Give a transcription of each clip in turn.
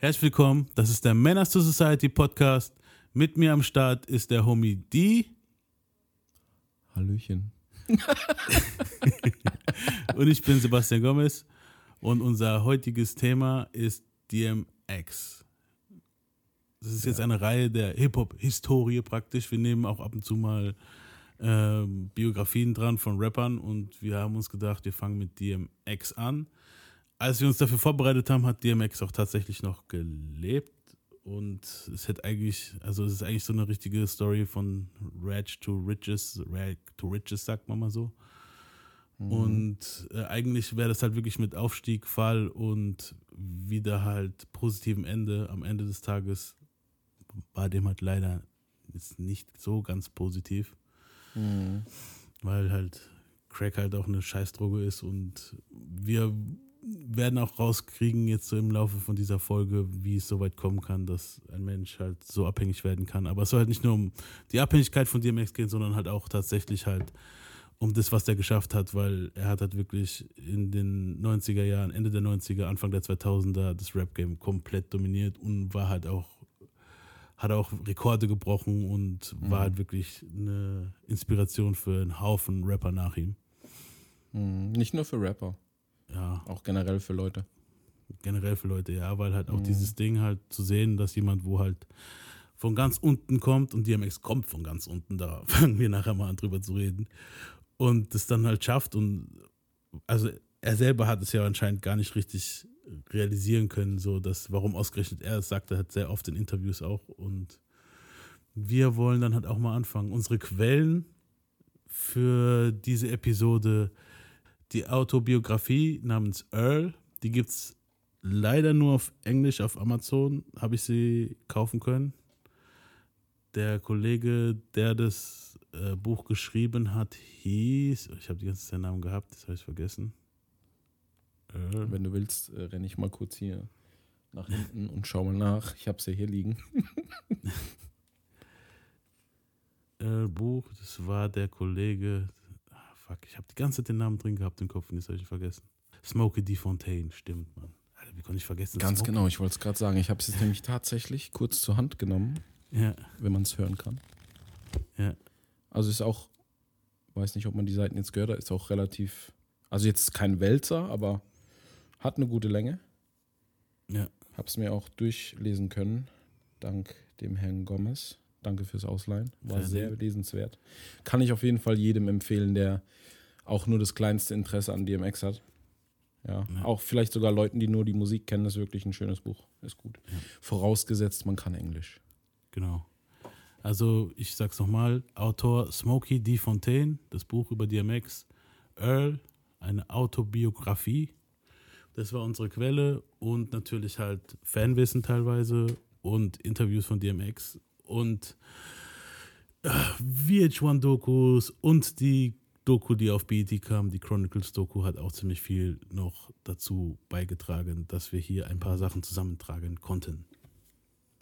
Herzlich willkommen, das ist der Manners to Society Podcast. Mit mir am Start ist der Homie D. Hallöchen. und ich bin Sebastian Gomez und unser heutiges Thema ist DMX. Das ist jetzt eine Reihe der Hip-Hop-Historie praktisch. Wir nehmen auch ab und zu mal äh, Biografien dran von Rappern und wir haben uns gedacht, wir fangen mit DMX an. Als wir uns dafür vorbereitet haben, hat DMX auch tatsächlich noch gelebt und es hätte eigentlich, also es ist eigentlich so eine richtige Story von Rag to Riches, Rag to Riches sagt man mal so. Mhm. Und äh, eigentlich wäre das halt wirklich mit Aufstieg, Fall und wieder halt positivem Ende am Ende des Tages war dem halt leider jetzt nicht so ganz positiv. Mhm. Weil halt Crack halt auch eine Scheißdroge ist und wir werden auch rauskriegen jetzt so im Laufe von dieser Folge, wie es so weit kommen kann, dass ein Mensch halt so abhängig werden kann. Aber es soll halt nicht nur um die Abhängigkeit von DMX gehen, sondern halt auch tatsächlich halt um das, was er geschafft hat, weil er hat halt wirklich in den 90er Jahren, Ende der 90er, Anfang der 2000er das Rap-Game komplett dominiert und war halt auch hat auch Rekorde gebrochen und mhm. war halt wirklich eine Inspiration für einen Haufen Rapper nach ihm. Mhm. Nicht nur für Rapper. Ja. Auch generell für Leute. Generell für Leute, ja, weil halt auch mhm. dieses Ding halt zu sehen, dass jemand, wo halt von ganz unten kommt und DMX kommt von ganz unten, da fangen wir nachher mal an drüber zu reden und das dann halt schafft und also er selber hat es ja anscheinend gar nicht richtig realisieren können, so dass, warum ausgerechnet er es sagt, er hat sehr oft in Interviews auch. Und wir wollen dann halt auch mal anfangen. Unsere Quellen für diese Episode, die Autobiografie namens Earl, die gibt es leider nur auf Englisch auf Amazon, habe ich sie kaufen können. Der Kollege, der das äh, Buch geschrieben hat, hieß, ich habe die ganze Zeit den Namen gehabt, das habe ich vergessen. Äh. Wenn du willst, äh, renne ich mal kurz hier nach hinten und schau mal nach. Ich habe sie hier liegen. äh, Buch, das war der Kollege. Fuck, ich habe die ganze Zeit den Namen drin gehabt im Kopf und jetzt habe ich vergessen. Smokey D. Fontaine, stimmt, man. Alter, wie konnte ich vergessen? Ganz Smokey? genau, ich wollte es gerade sagen. Ich habe es nämlich tatsächlich kurz zur Hand genommen. Ja. Wenn man es hören kann. Ja. Also ist auch, weiß nicht, ob man die Seiten jetzt gehört hat, ist auch relativ, also jetzt kein Wälzer, aber hat eine gute Länge. Ja. Hab's mir auch durchlesen können, dank dem Herrn Gomez. Danke fürs Ausleihen. War sehr lesenswert. Kann ich auf jeden Fall jedem empfehlen, der auch nur das kleinste Interesse an DMX hat. Ja. ja. Auch vielleicht sogar Leuten, die nur die Musik kennen, ist wirklich ein schönes Buch. Ist gut. Ja. Vorausgesetzt, man kann Englisch. Genau. Also, ich sag's nochmal: Autor Smokey D. Fontaine, das Buch über DMX. Earl, eine Autobiografie das war unsere Quelle und natürlich halt Fanwissen teilweise und Interviews von DMX und äh, VH1-Dokus und die Doku, die auf BET kam, die Chronicles-Doku, hat auch ziemlich viel noch dazu beigetragen, dass wir hier ein paar Sachen zusammentragen konnten.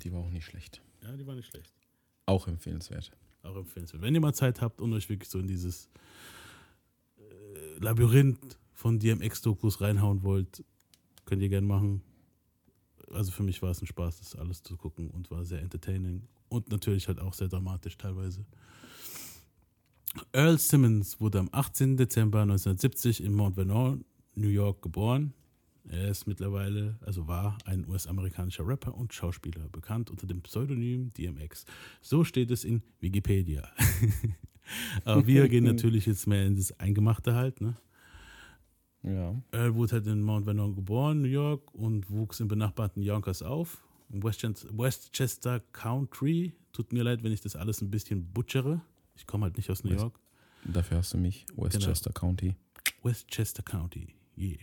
Die war auch nicht schlecht. Ja, die war nicht schlecht. Auch empfehlenswert. Auch empfehlenswert. Wenn ihr mal Zeit habt und euch wirklich so in dieses äh, Labyrinth von DMX-Dokus reinhauen wollt, könnt ihr gerne machen. Also für mich war es ein Spaß, das alles zu gucken und war sehr entertaining und natürlich halt auch sehr dramatisch teilweise. Earl Simmons wurde am 18. Dezember 1970 in Mount Vernon, New York geboren. Er ist mittlerweile, also war ein US-amerikanischer Rapper und Schauspieler, bekannt unter dem Pseudonym DMX. So steht es in Wikipedia. Aber wir gehen natürlich jetzt mehr in das Eingemachte halt, ne? Ja. Er wurde halt in Mount Vernon geboren, New York, und wuchs im benachbarten Yonkers auf. Westchester Country. Tut mir leid, wenn ich das alles ein bisschen butchere. Ich komme halt nicht aus New West, York. Dafür hast du mich. Westchester genau. County. Westchester County, yeah.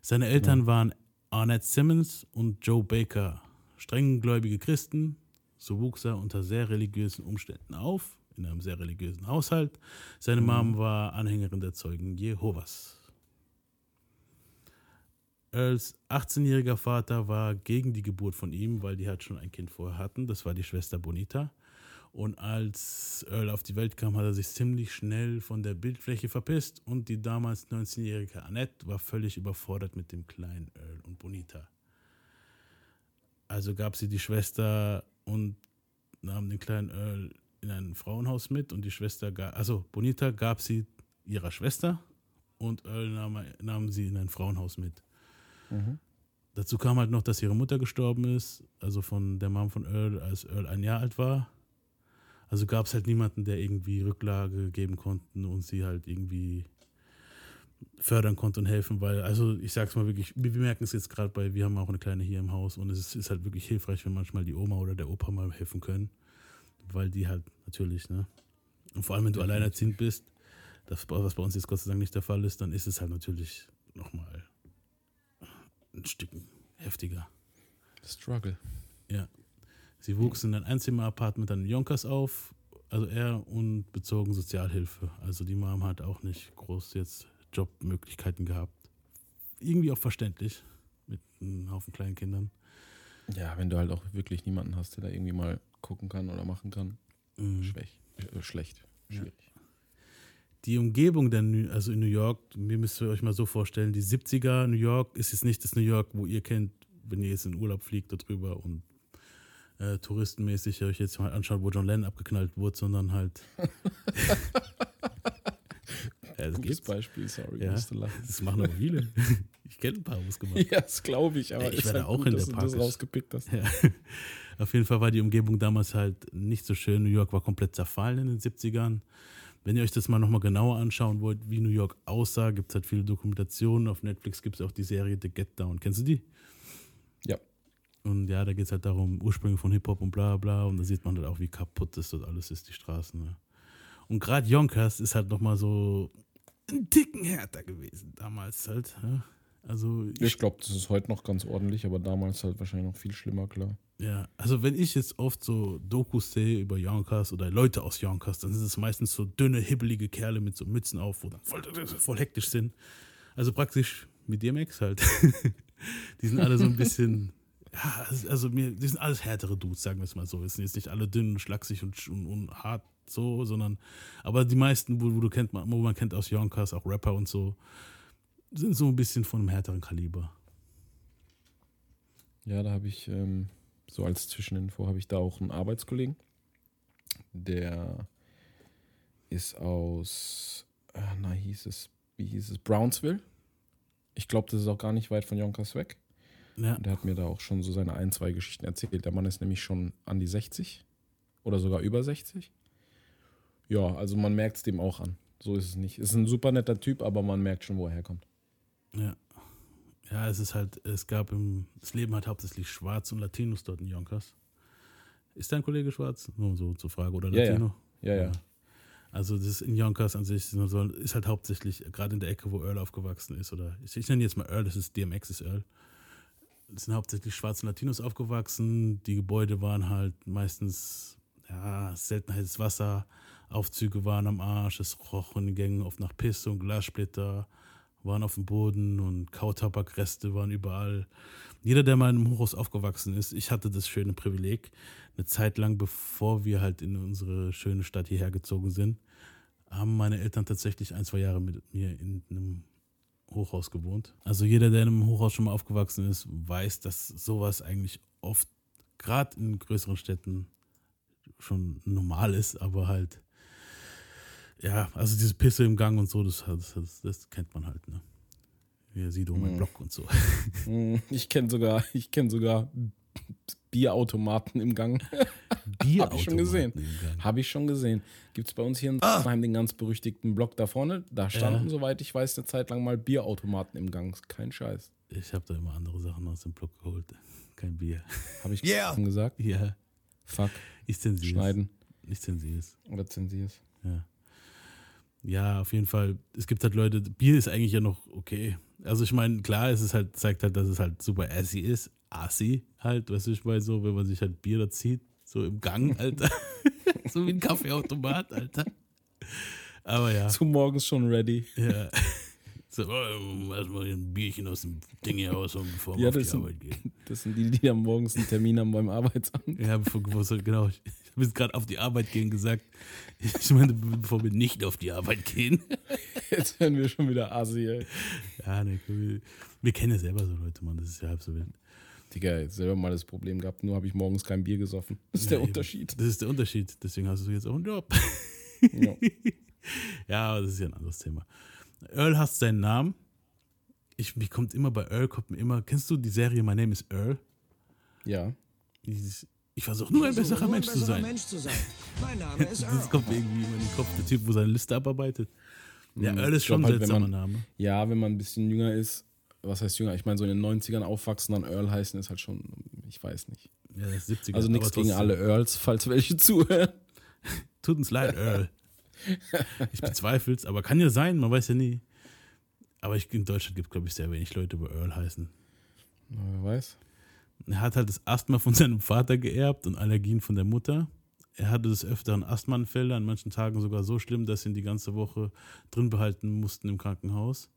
Seine Eltern ja. waren Arnett Simmons und Joe Baker, strenggläubige Christen. So wuchs er unter sehr religiösen Umständen auf, in einem sehr religiösen Haushalt. Seine mhm. Mom war Anhängerin der Zeugen Jehovas. Earls 18-jähriger Vater war gegen die Geburt von ihm, weil die halt schon ein Kind vorher hatten. Das war die Schwester Bonita. Und als Earl auf die Welt kam, hat er sich ziemlich schnell von der Bildfläche verpisst und die damals 19-jährige Annette war völlig überfordert mit dem kleinen Earl und Bonita. Also gab sie die Schwester und nahm den kleinen Earl in ein Frauenhaus mit und die Schwester, ga- also Bonita gab sie ihrer Schwester und Earl nahm, nahm sie in ein Frauenhaus mit. Mhm. Dazu kam halt noch, dass ihre Mutter gestorben ist, also von der Mom von Earl, als Earl ein Jahr alt war. Also gab es halt niemanden, der irgendwie Rücklage geben konnte und sie halt irgendwie fördern konnte und helfen, weil, also ich sag's mal wirklich, wir wir merken es jetzt gerade bei, wir haben auch eine kleine hier im Haus und es ist, ist halt wirklich hilfreich, wenn manchmal die Oma oder der Opa mal helfen können, weil die halt natürlich, ne? Und vor allem, wenn du alleinerziehend bist, das, was bei uns jetzt Gott sei Dank nicht der Fall ist, dann ist es halt natürlich nochmal ein Stück heftiger. Struggle. Ja. Sie wuchs in ein Einzimmer-Apartment an Yonkers auf, also er und bezogen Sozialhilfe. Also die Mom hat auch nicht groß jetzt Jobmöglichkeiten gehabt. Irgendwie auch verständlich mit einem Haufen kleinen Kindern. Ja, wenn du halt auch wirklich niemanden hast, der da irgendwie mal gucken kann oder machen kann. Mhm. Schwäch, äh, schlecht. Ja. Die Umgebung, der, New- also in New York, mir müsst ihr euch mal so vorstellen, die 70er New York ist jetzt nicht das New York, wo ihr kennt, wenn ihr jetzt in Urlaub fliegt darüber und äh, touristenmäßig euch jetzt mal anschaut, wo John Lennon abgeknallt wurde, sondern halt. ja, das Gutes. Beispiel, sorry, Ja. musste lachen. Das machen aber viele. Ich kenne ein paar, wo es gemacht Ja, das glaube ich, aber Ey, ich ist werde halt auch gut, in dass der du das Park- rausgepickt hast. Ja. Auf jeden Fall war die Umgebung damals halt nicht so schön. New York war komplett zerfallen in den 70ern. Wenn ihr euch das mal nochmal genauer anschauen wollt, wie New York aussah, gibt es halt viele Dokumentationen. Auf Netflix gibt es auch die Serie The Get Down. Kennst du die? Ja. Und ja, da geht es halt darum, Ursprünge von Hip-Hop und bla bla. Und da sieht man halt auch, wie kaputt das dort alles ist, die Straßen. Ne? Und gerade Yonkers ist halt nochmal so ein Ticken härter gewesen damals halt. Ja? Also Ich glaube, das ist heute noch ganz ordentlich, aber damals halt wahrscheinlich noch viel schlimmer, klar. Ja, also wenn ich jetzt oft so Dokus sehe über Yonkers oder Leute aus Yonkers, dann sind es meistens so dünne, hibbelige Kerle mit so Mützen auf, wo dann voll, voll hektisch sind. Also praktisch mit DMX halt. die sind alle so ein bisschen, ja, also mir, die sind alles härtere Dudes, sagen wir es mal so. Es sind jetzt nicht alle dünn, schlaksig und, und, und hart so, sondern, aber die meisten, wo, wo du kennt, wo man kennt aus Yonkers, auch Rapper und so, sind so ein bisschen von einem härteren Kaliber. Ja, da habe ich, ähm, so als Zwischeninfo, habe ich da auch einen Arbeitskollegen. Der ist aus, äh, na hieß es, wie hieß es, Brownsville. Ich glaube, das ist auch gar nicht weit von Yonkers weg. Ja, Und der hat mir da auch schon so seine ein, zwei Geschichten erzählt. Der Mann ist nämlich schon an die 60 oder sogar über 60. Ja, also man merkt es dem auch an. So ist es nicht. Ist ein super netter Typ, aber man merkt schon, wo er herkommt. Ja. Ja, es ist halt, es gab im, das Leben hat hauptsächlich Schwarz und Latinos dort in Yonkers. Ist dein Kollege schwarz? Nur so zur Frage. Oder Ja, ja. Latino? Ja, ja. Also das ist in Yonkers an sich ist halt hauptsächlich, gerade in der Ecke, wo Earl aufgewachsen ist, oder ich, ich nenne jetzt mal Earl, das ist DMX ist Earl. Es sind hauptsächlich schwarze Latinos aufgewachsen. Die Gebäude waren halt meistens, ja, selten heißes Wasser. Aufzüge waren am Arsch, es roch in den Gängen oft nach Pisse und Glassplitter, waren auf dem Boden und Kautabakreste waren überall. Jeder, der mal in einem Hochhaus aufgewachsen ist, ich hatte das schöne Privileg, eine Zeit lang, bevor wir halt in unsere schöne Stadt hierher gezogen sind, haben meine Eltern tatsächlich ein, zwei Jahre mit mir in einem Hochhaus gewohnt. Also jeder, der in einem Hochhaus schon mal aufgewachsen ist, weiß, dass sowas eigentlich oft, gerade in größeren Städten, schon normal ist, aber halt, ja, also diese Pisse im Gang und so, das, das, das, kennt man halt, ne? Hier sieht um meinen Mhm. Block und so. Mm, Ich kenne sogar, ich kenne sogar Bierautomaten im Gang. Bier Hab ich schon gesehen. Habe ich schon gesehen. Gibt es bei uns hier in Sachsenheim den ganz berüchtigten Block da vorne. Da standen, Ja. soweit ich weiß, eine Zeit lang mal Bierautomaten im Gang. Kein Scheiß. Ich habe da immer andere Sachen aus dem Block geholt. Kein Bier. Habe ich Yeah. schon gesagt? Ja, Fuck. ich zensiere es. Schneiden Ich zensiere es. oder zensier's. Ja. Ja, auf jeden Fall. Es gibt halt Leute, Bier ist eigentlich ja noch okay. Also ich meine, klar, es ist halt, zeigt halt, dass es halt super assy ist. Assi halt, weißt du, ich meine so, wenn man sich halt Bier da zieht, so im Gang, Alter. so wie ein Kaffeeautomat, Alter. Aber ja. Zu morgens schon ready. ja. So, oh, erstmal ein Bierchen aus dem Ding hier rausholen, bevor wir Ja, auf die sind- Arbeit gehen. Das sind die, die dann morgens einen Termin haben beim Arbeitsamt. Ja, bevor, genau. Ich habe jetzt gerade auf die Arbeit gehen gesagt. Ich meine, bevor wir nicht auf die Arbeit gehen. Jetzt werden wir schon wieder Asi, ey. Ja, ne, wir, wir kennen ja selber so Leute, Mann, das ist ja halb so wild. Digga, jetzt selber mal das Problem gehabt, nur habe ich morgens kein Bier gesoffen. Das ist der eben. Unterschied. Das ist der Unterschied. Deswegen hast du jetzt auch einen Job. Ja. ja, aber das ist ja ein anderes Thema. Earl hast seinen Namen. Ich, mir kommt immer bei Earl, kommt mir immer, kennst du die Serie My Name is Earl? ja. Dieses, ich versuche nur ein besserer Nur Mensch zu sein. Mensch zu sein. Mein Name ist Das Earl. kommt mir irgendwie immer in den Kopf, der Typ, wo seine Liste abarbeitet. Ja, Mhm. Earl ist schon ein halt, wenn seltsamer man- Name. Ja, wenn man ein bisschen jünger ist, was heißt jünger? Ich meine, so in den 90ern aufwachsen, dann Earl heißen, ist halt schon, ich weiß nicht. Ja, das ist 70er. Also nichts gegen alle Earls, falls welche zuhören. Tut uns leid, Earl. Ich bezweifle es, aber kann ja sein, man weiß ja nie. Aber ich, in Deutschland gibt es, glaube ich, sehr wenig Leute, wo Earl heißen. Na, wer weiß. Er hat halt das Asthma von seinem Vater geerbt und Allergien von der Mutter. Er hatte des Öfteren Asthmaanfälle, an manchen Tagen sogar so schlimm, dass sie ihn die ganze Woche drin behalten mussten im Krankenhaus.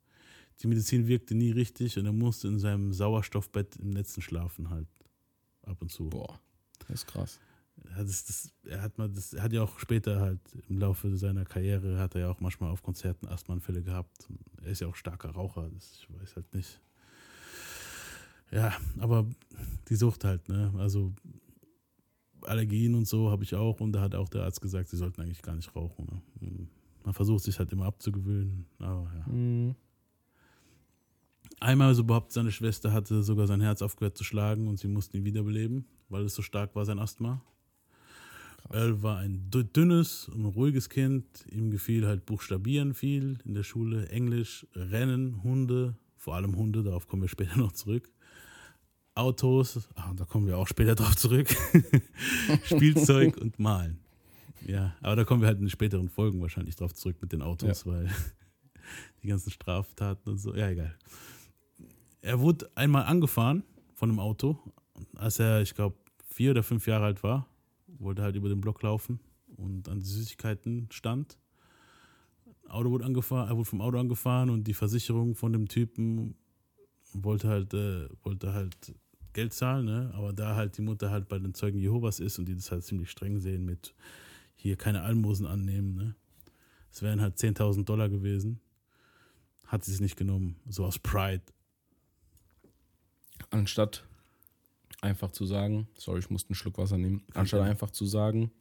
Die Medizin wirkte nie richtig und er musste in seinem Sauerstoffbett im Netzen schlafen halt. Ab und zu. Boah, das ist krass. Er hat, das, das, er, hat mal das, hat ja auch später halt im Laufe seiner Karriere hat er ja auch manchmal auf Konzerten Asthmaanfälle gehabt. Er ist ja auch starker Raucher, das, ich weiß halt nicht. Ja, aber die Sucht halt, ne? Also Allergien und so habe ich auch und da hat auch der Arzt gesagt, sie sollten eigentlich gar nicht rauchen. Ne? Man versucht sich halt immer abzugewöhnen, aber ja. Mhm. Einmal so behauptet seine Schwester hatte sogar sein Herz aufgehört zu schlagen und sie mussten ihn wiederbeleben, weil es so stark war, sein Asthma. Earl war ein dü- dünnes und ruhiges Kind. Ihm gefiel halt Buchstabieren viel in der Schule, Englisch, Rennen, Hunde, vor allem Hunde, darauf kommen wir später noch zurück. Autos, ah, da kommen wir auch später drauf zurück. Spielzeug und Malen. Ja, aber da kommen wir halt in den späteren Folgen wahrscheinlich drauf zurück mit den Autos, weil die ganzen Straftaten und so. Ja, egal. Er wurde einmal angefahren von einem Auto, als er, ich glaube, vier oder fünf Jahre alt war. Wollte halt über den Block laufen und an die Süßigkeiten stand. Auto wurde angefahren, er wurde vom Auto angefahren und die Versicherung von dem Typen wollte halt, äh, wollte halt Geld zahlen, ne? aber da halt die Mutter halt bei den Zeugen Jehovas ist und die das halt ziemlich streng sehen mit hier keine Almosen annehmen, ne? Es wären halt 10.000 Dollar gewesen. Hat sie es nicht genommen, so aus Pride. Anstatt einfach zu sagen, sorry, ich musste einen Schluck Wasser nehmen, anstatt einfach zu sagen,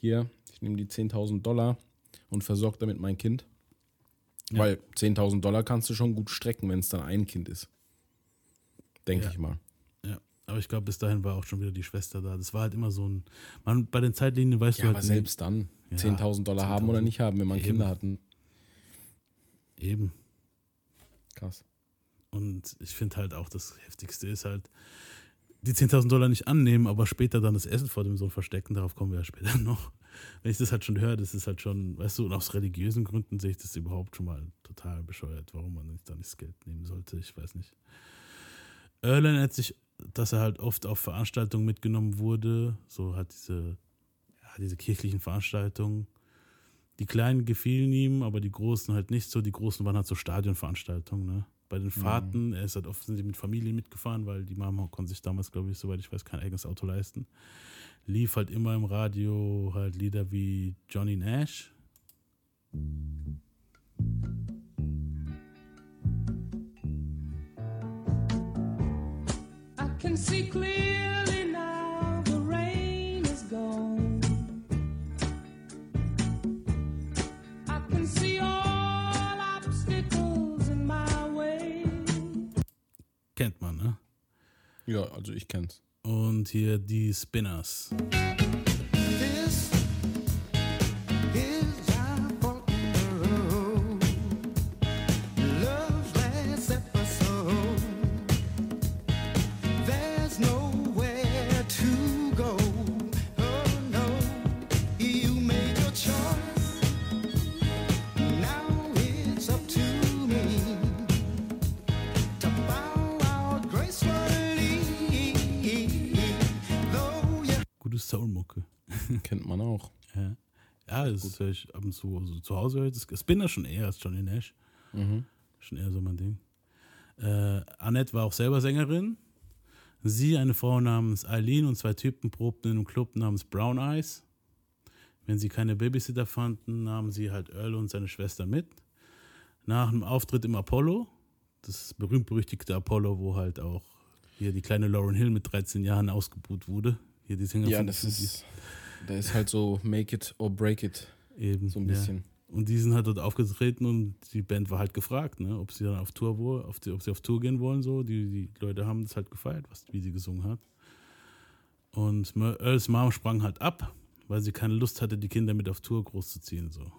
hier, ich nehme die 10.000 Dollar und versorge damit mein Kind. Ja. Weil 10.000 Dollar kannst du schon gut strecken, wenn es dann ein Kind ist. Denke Ja. ich mal. Ja, aber ich glaube, bis dahin war auch schon wieder die Schwester da. Das war halt immer so ein. Man, bei den Zeitlinien weißt Ja, du aber halt selbst dann Ja, 10.000 Dollar haben oder 10.000. nicht haben, wenn man Eben. Kinder hatten. Eben. Krass. Und ich finde halt auch, das Heftigste ist halt, die 10.000 Dollar nicht annehmen, aber später dann das Essen vor dem Sohn verstecken. Darauf kommen wir ja später noch. Wenn ich das halt schon höre, das ist halt schon, weißt du, und aus religiösen Gründen sehe ich das überhaupt schon mal total bescheuert, warum man da nicht das Geld nehmen sollte. Ich weiß nicht. Earl erinnert sich, dass er halt oft auf Veranstaltungen mitgenommen wurde, so halt diese, ja, diese kirchlichen Veranstaltungen. Die kleinen gefielen ihm, aber die großen halt nicht so. Die großen waren halt so Stadionveranstaltungen, ne? Bei den Fahrten, er ist halt offensichtlich mit Familie mitgefahren, weil die Mama konnte sich damals, glaube ich, soweit ich weiß, kein eigenes Auto leisten. Lief halt immer im Radio halt Lieder wie Johnny Nash. I can see clearly Ja, also ich kenn's. Und hier die Spinners. Das höre ich ab und zu. Also zu Hause höre ich das. Spinner schon eher als Johnny Nash. Schon eher so mein Ding. Äh, Annette war auch selber Sängerin. Sie, eine Frau namens Eileen und zwei Typen probten in einem Club namens Brown Eyes. Wenn sie keine Babysitter fanden, nahmen sie halt Earl und seine Schwester mit. Nach einem Auftritt im Apollo, das berühmt-berüchtigte Apollo, wo halt auch hier die kleine Lauren Hill mit 13 Jahren ausgebuht wurde. Hier die Sänger Ja, das ist, da ist halt so make it or break it, eben so ein ja. bisschen. Und die sind halt dort aufgetreten und die Band war halt gefragt, ne, ob sie dann auf Tour wo, auf die, ob sie auf Tour gehen wollen. So, die, die Leute haben das halt gefeiert, was, wie sie gesungen hat. Und Earls Mom sprang halt ab, weil sie keine Lust hatte, die Kinder mit auf Tour großzuziehen. So.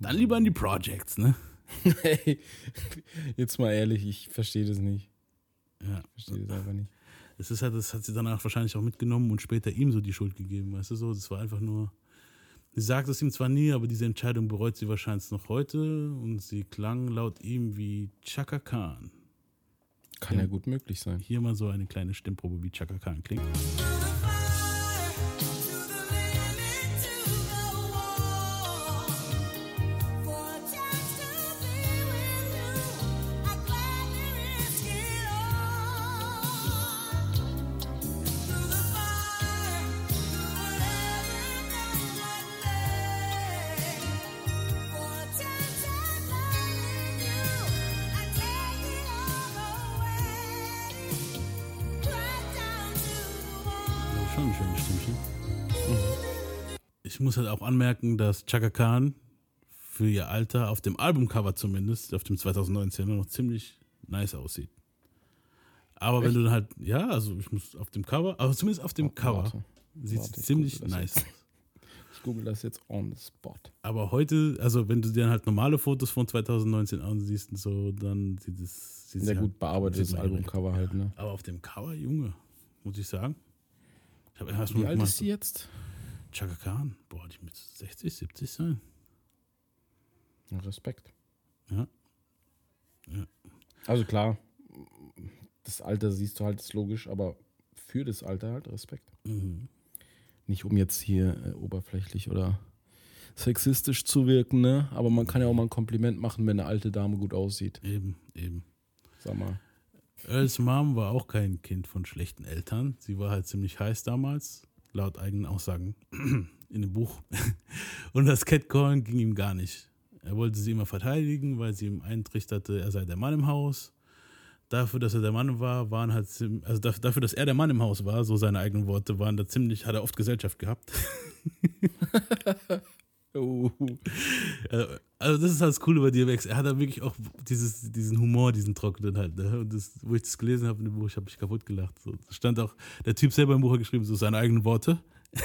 Dann lieber an die Projects, ne? Hey, jetzt mal ehrlich, ich verstehe das nicht. Ja. Ich verstehe das einfach nicht. Es ist halt, das hat sie danach wahrscheinlich auch mitgenommen und später ihm so die Schuld gegeben, weißt du so. Das war einfach nur. Sie sagt es ihm zwar nie, aber diese Entscheidung bereut sie wahrscheinlich noch heute und sie klang laut ihm wie Chaka Khan. Kann ja gut möglich sein. Hier mal so eine kleine Stimmprobe, wie Chaka Khan klingt. Muss halt auch anmerken, dass Chaka Khan für ihr Alter auf dem Albumcover zumindest, auf dem 2019 noch ziemlich nice aussieht. Aber wenn Echt? du dann halt, ja, also ich muss auf dem Cover, aber zumindest auf dem Warte, Cover warte. sieht Warte, sie ich ziemlich nice aus. Ich google das jetzt on the spot. Aber heute, also wenn du dir dann halt normale Fotos von 2019 ansiehst und so, dann sieht es. Sieht Sehr gut halt, bearbeitetes Albumcover halt, ne? Aber auf dem Cover, Junge, muss ich sagen. Ich habe erst Wie alt ist sie jetzt? Chaka Khan, boah, die mit 60, 70 sein. Ja, Respekt. Ja. Also klar, das Alter siehst du halt, ist logisch, aber für das Alter halt Respekt. Mhm. Nicht um jetzt hier äh, oberflächlich oder sexistisch zu wirken, ne? Aber man kann ja auch mal ein Kompliment machen, wenn eine alte Dame gut aussieht. Eben, eben. Sag mal. Earls Mom war auch kein Kind von schlechten Eltern. Sie war halt ziemlich heiß damals, laut eigenen Aussagen in dem Buch. Und das Catcalling ging ihm gar nicht. Er wollte sie immer verteidigen, weil sie ihm eintrichterte, er sei der Mann im Haus. Dafür, dass er der Mann war, waren halt, also dafür, dafür, dass er der Mann im Haus war, so seine eigenen Worte, waren da ziemlich, hat er oft Gesellschaft gehabt. Oh. Also, also das ist halt das Coole bei DMX. Er hat da wirklich auch dieses, diesen Humor, diesen trockenen halt. Ne? Und das, wo ich das gelesen habe in dem Buch, ich habe mich kaputt gelacht. So, da stand auch, der Typ selber im Buch hat geschrieben, so seine eigenen Worte.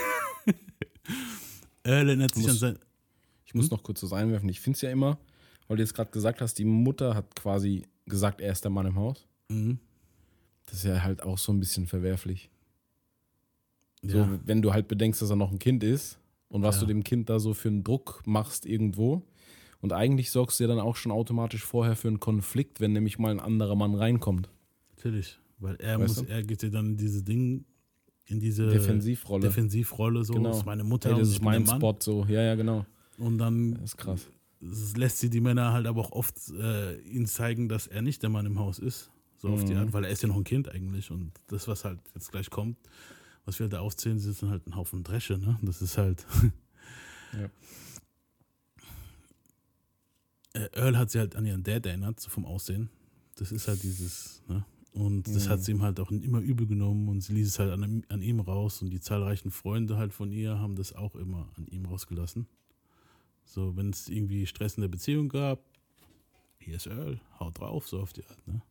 er erinnert sich an Muss- sein. Ich muss noch kurz was einwerfen. Ich finde es ja immer, weil du jetzt gerade gesagt hast, die Mutter hat quasi gesagt, er ist der Mann im Haus. Mhm. Das ist ja halt auch so ein bisschen verwerflich. So, Ja, wenn du halt bedenkst, dass er noch ein Kind ist und was Ja. du dem Kind da so für einen Druck machst irgendwo. Und eigentlich sorgst du ja dann auch schon automatisch vorher für einen Konflikt, wenn nämlich mal ein anderer Mann reinkommt. natürlich. Weil er Weißt muss, du? er geht ja dann in diese Ding, in diese Defensivrolle. Defensivrolle so, Genau. das ist meine Mutter Hey, das ist mein. Spot so. Ja, ja, genau. Und dann Das ist krass. lässt sie die Männer halt aber auch oft äh, ihnen zeigen, dass er nicht der Mann im Haus ist. So auf die Mhm. Art, weil er ist ja noch ein Kind eigentlich. Und das, was halt jetzt gleich kommt, was wir halt da aufzählen, sind halt ein Haufen Dresche, ne? Das ist halt. Ja. Äh, Earl hat sie halt an ihren Dad erinnert, so vom Aussehen. Das ist halt dieses, ne? Und das hat Mhm. sie ihm halt auch immer übel genommen und sie ließ es halt an, ihm- an ihm raus und die zahlreichen Freunde halt von ihr haben das auch immer an ihm rausgelassen. So, wenn es irgendwie Stress in der Beziehung gab, hier ist Earl, haut drauf, so auf die Art, ne?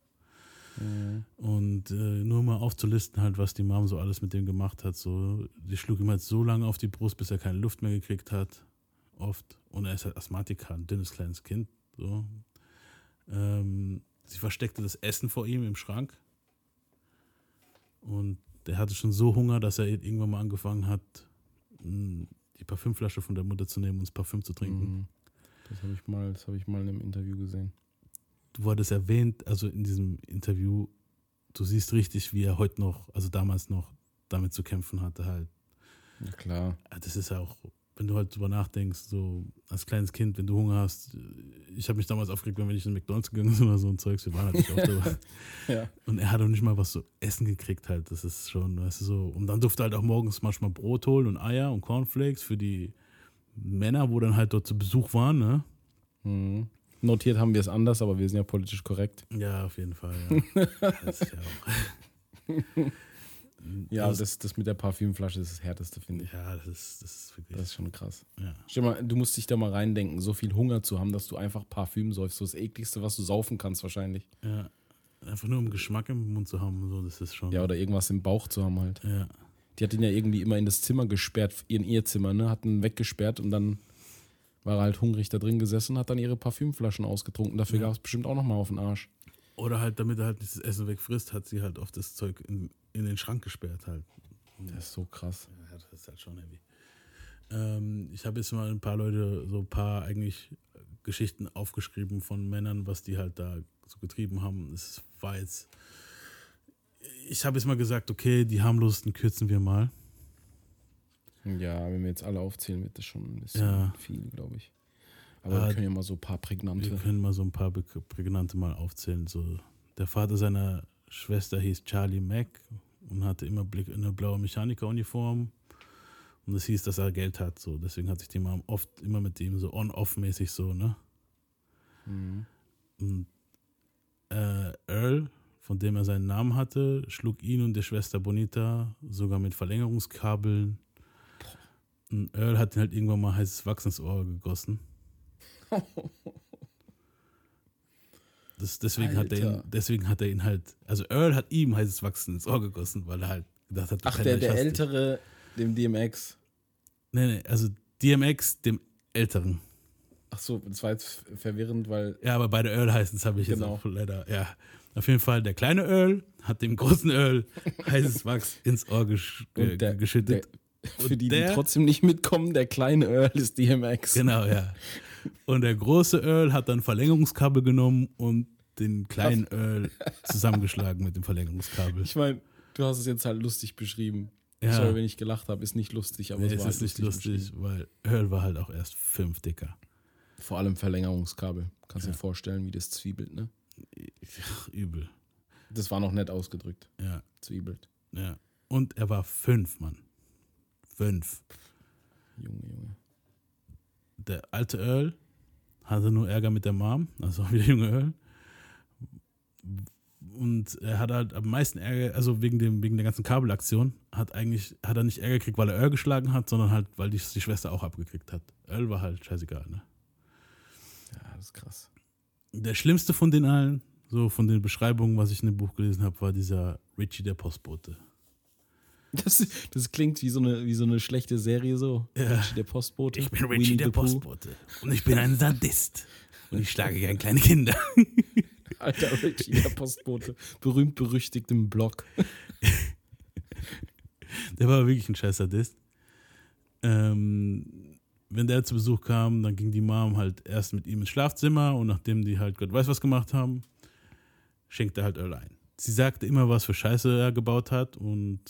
Mhm. Und äh, nur mal aufzulisten, halt, was die Mom so alles mit dem gemacht hat. So, die schlug ihm halt so lange auf die Brust, bis er keine Luft mehr gekriegt hat. Oft. Und er ist halt Asthmatiker, ein dünnes kleines Kind. So. Ähm, sie versteckte das Essen vor ihm im Schrank. Und der hatte schon so Hunger, dass er irgendwann mal angefangen hat, mh, die Parfümflasche von der Mutter zu nehmen und das Parfüm zu trinken. Mhm. Das habe ich mal, das habe ich mal in einem Interview gesehen. du wurdest erwähnt, also in diesem Interview, du siehst richtig, wie er heute noch, also damals noch, damit zu kämpfen hatte halt. Ja, klar. Ah, Das ist ja auch, wenn du halt drüber nachdenkst, so als kleines Kind, wenn du Hunger hast, ich habe mich damals aufgeregt, wenn ich in McDonalds gegangen bin oder so ein Zeugs, wir waren halt nicht oft dabei. Ja. Und er hat auch nicht mal was zu essen gekriegt halt, das ist schon, weißt du, so. Und dann durfte halt auch morgens manchmal Brot holen und Eier und Cornflakes für die Männer, wo dann halt dort zu Besuch waren, ne? Mhm. Notiert haben wir es anders, aber wir sind ja politisch korrekt. Ja, auf jeden Fall, ja. das ist ja auch. Ja, Das- das, das mit der Parfümflasche ist das härteste, finde ich. Ja, das ist, das ist wirklich. Das ist schon krass. ja. Stell mal, du musst dich da mal reindenken, so viel Hunger zu haben, dass du einfach Parfüm säufst. So das ekligste, was du saufen kannst wahrscheinlich. ja. Einfach nur um Geschmack im Mund zu haben, so, das ist schon. Ja, oder irgendwas im Bauch zu haben halt. ja. Die hat ihn ja irgendwie immer in das Zimmer gesperrt, in ihr Zimmer, ne? Hat ihn weggesperrt und dann war er halt hungrig da drin gesessen, hat dann ihre Parfümflaschen ausgetrunken. Dafür Ja. gab es bestimmt auch nochmal auf den Arsch. Oder halt, damit er halt das Essen wegfrisst, hat sie halt oft das Zeug in, in den Schrank gesperrt halt. Das ist so krass. Ja, das ist halt schon heavy. Ähm, ich habe jetzt mal ein paar Leute, so ein paar eigentlich Geschichten aufgeschrieben von Männern, was die halt da so getrieben haben. Es war jetzt. Ich habe jetzt mal gesagt, okay, die harmlosesten kürzen wir mal. Ja, wenn wir jetzt alle aufzählen, wird das schon ein bisschen Ja. viel, glaube ich. Aber Ah, wir können ja mal so ein paar prägnante. Wir können mal so ein paar prägnante mal aufzählen. So, der Vater seiner Schwester hieß Charlie Mack und hatte immer Blick in eine blaue Mechanikeruniform. Und das hieß, dass er Geld hat. So. Deswegen hat sich die Mom oft immer mit ihm so on-off-mäßig so, ne? Mhm. Und äh, Earl, von dem er seinen Namen hatte, schlug ihn und der Schwester Bonita sogar mit Verlängerungskabeln. Und Earl hat ihn halt irgendwann mal heißes Wachs ins Ohr gegossen. Das, deswegen, hat er ihn, deswegen hat er ihn halt, also Earl hat ihm heißes Wachs ins Ohr gegossen, weil er halt gedacht hat, Ach, der, der ältere, dem DMX. Nee, nee, also DMX, dem Älteren. Ach so, das war jetzt verwirrend, weil. Ja, aber beide Earl heißen, das habe ich Genau. jetzt auch leider. Ja, auf jeden Fall, der kleine Earl hat dem großen Earl heißes Wachs ins Ohr gesch Und äh, der- geschüttet. Für die, die der- trotzdem nicht mitkommen, der kleine Earl ist DMX. Genau, ja. Und der große Earl hat dann Verlängerungskabel genommen und den kleinen Earl zusammengeschlagen mit dem Verlängerungskabel. Ich meine, du hast es jetzt halt lustig beschrieben. Ja. Sorry, wenn ich gelacht habe, ist nicht lustig, aber Nee, es es war ist halt nicht lustig, weil Earl war halt auch erst fünf dicker. Vor allem Verlängerungskabel. Kannst Ja. dir vorstellen, wie das zwiebelt, ne? Ach, übel. Das war noch nett ausgedrückt. Ja, Zwiebelt. ja. Und er war fünf, Mann. Fünf. Junge, Junge. Der alte Earl hatte nur Ärger mit der Mom, also auch wieder junge Earl. Und er hat halt am meisten Ärger, also wegen, dem, wegen der ganzen Kabelaktion, hat eigentlich, hat er nicht Ärger gekriegt, weil er Earl geschlagen hat, sondern halt, weil die, die Schwester auch abgekriegt hat. Earl war halt scheißegal, ne? Ja, das ist krass. Der schlimmste von den allen, so von den Beschreibungen, was ich in dem Buch gelesen habe, war dieser Richie der Postbote. Das, das klingt wie so, eine, wie so eine schlechte Serie so. Ja. Richie der Postbote. Ich bin Richie Winnie der. Postbote. Und ich bin ein Sadist. Und ich schlage gern kleine Kinder. Alter Richie der Postbote. Berühmt berüchtigt im Blog. Der war wirklich ein scheiß Sadist. Ähm, wenn der zu Besuch kam, dann ging die Mom halt erst mit ihm ins Schlafzimmer und nachdem die halt Gott weiß was gemacht haben, schenkte er halt Earl ein. Sie sagte immer, was für Scheiße er gebaut hat und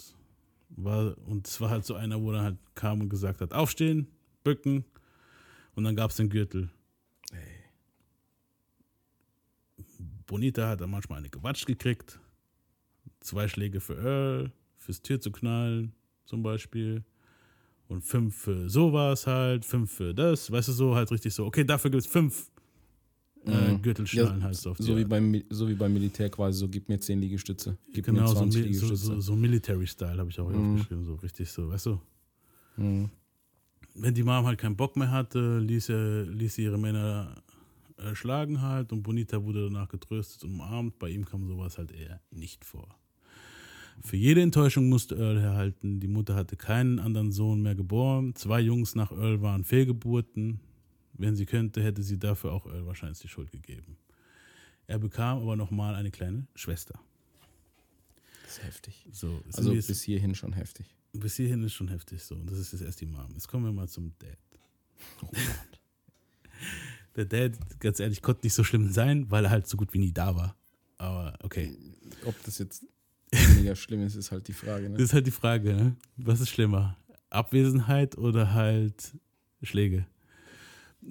war, und es war halt so einer, wo dann halt kam und gesagt hat, aufstehen, bücken und dann gab es den Gürtel. Bonita hat dann manchmal eine gewatscht gekriegt. Zwei Schläge für Earl, fürs Tür zu knallen, zum Beispiel. Und fünf für sowas halt, fünf für das, weißt du, so halt richtig so. Okay, dafür gibt es fünf äh, Mhm. Gürtelschnallen Ja, halt so auf So wie, beim, so wie beim Militär quasi, so gib mir 10 Liegestütze. Gib Genau, mir so, 20 mi- so, Liegestütze. so, so Military-Style habe ich auch Mhm. aufgeschrieben, so richtig so, weißt du. Mhm. Wenn die Mom halt keinen Bock mehr hatte, ließ, er, ließ sie ihre Männer äh, schlagen halt und Bonita wurde danach getröstet und umarmt. Bei ihm kam sowas halt eher nicht vor. Für jede Enttäuschung musste Earl herhalten. Die Mutter hatte keinen anderen Sohn mehr geboren. Zwei Jungs nach Earl waren Fehlgeburten. Wenn sie könnte, hätte sie dafür auch Earl wahrscheinlich die Schuld gegeben. Er bekam aber nochmal eine kleine Schwester. Das ist heftig. So, Also jetzt- bis hierhin schon heftig. bis hierhin ist schon heftig so. Und das ist jetzt erst die Mom. Jetzt kommen wir mal zum Dad. Der Dad, ganz ehrlich, konnte nicht so schlimm sein, weil er halt so gut wie nie da war. Aber okay. Ob das jetzt weniger schlimm ist, ist halt die Frage. Das Ne? ist halt die Frage, ne? Was ist schlimmer? Abwesenheit oder halt Schläge?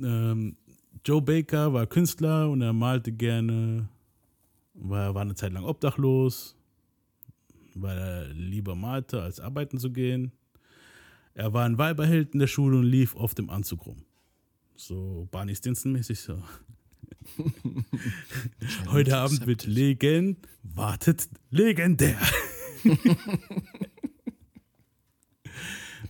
Ähm, Joe Baker war Künstler und er malte gerne, war, war eine Zeit lang obdachlos, weil er lieber malte, als arbeiten zu gehen. Er war ein Weiberheld in der Schule und lief oft im Anzug rum. So Barney Stinson-mäßig so. Heute Abend wird Legend, wartet legendär.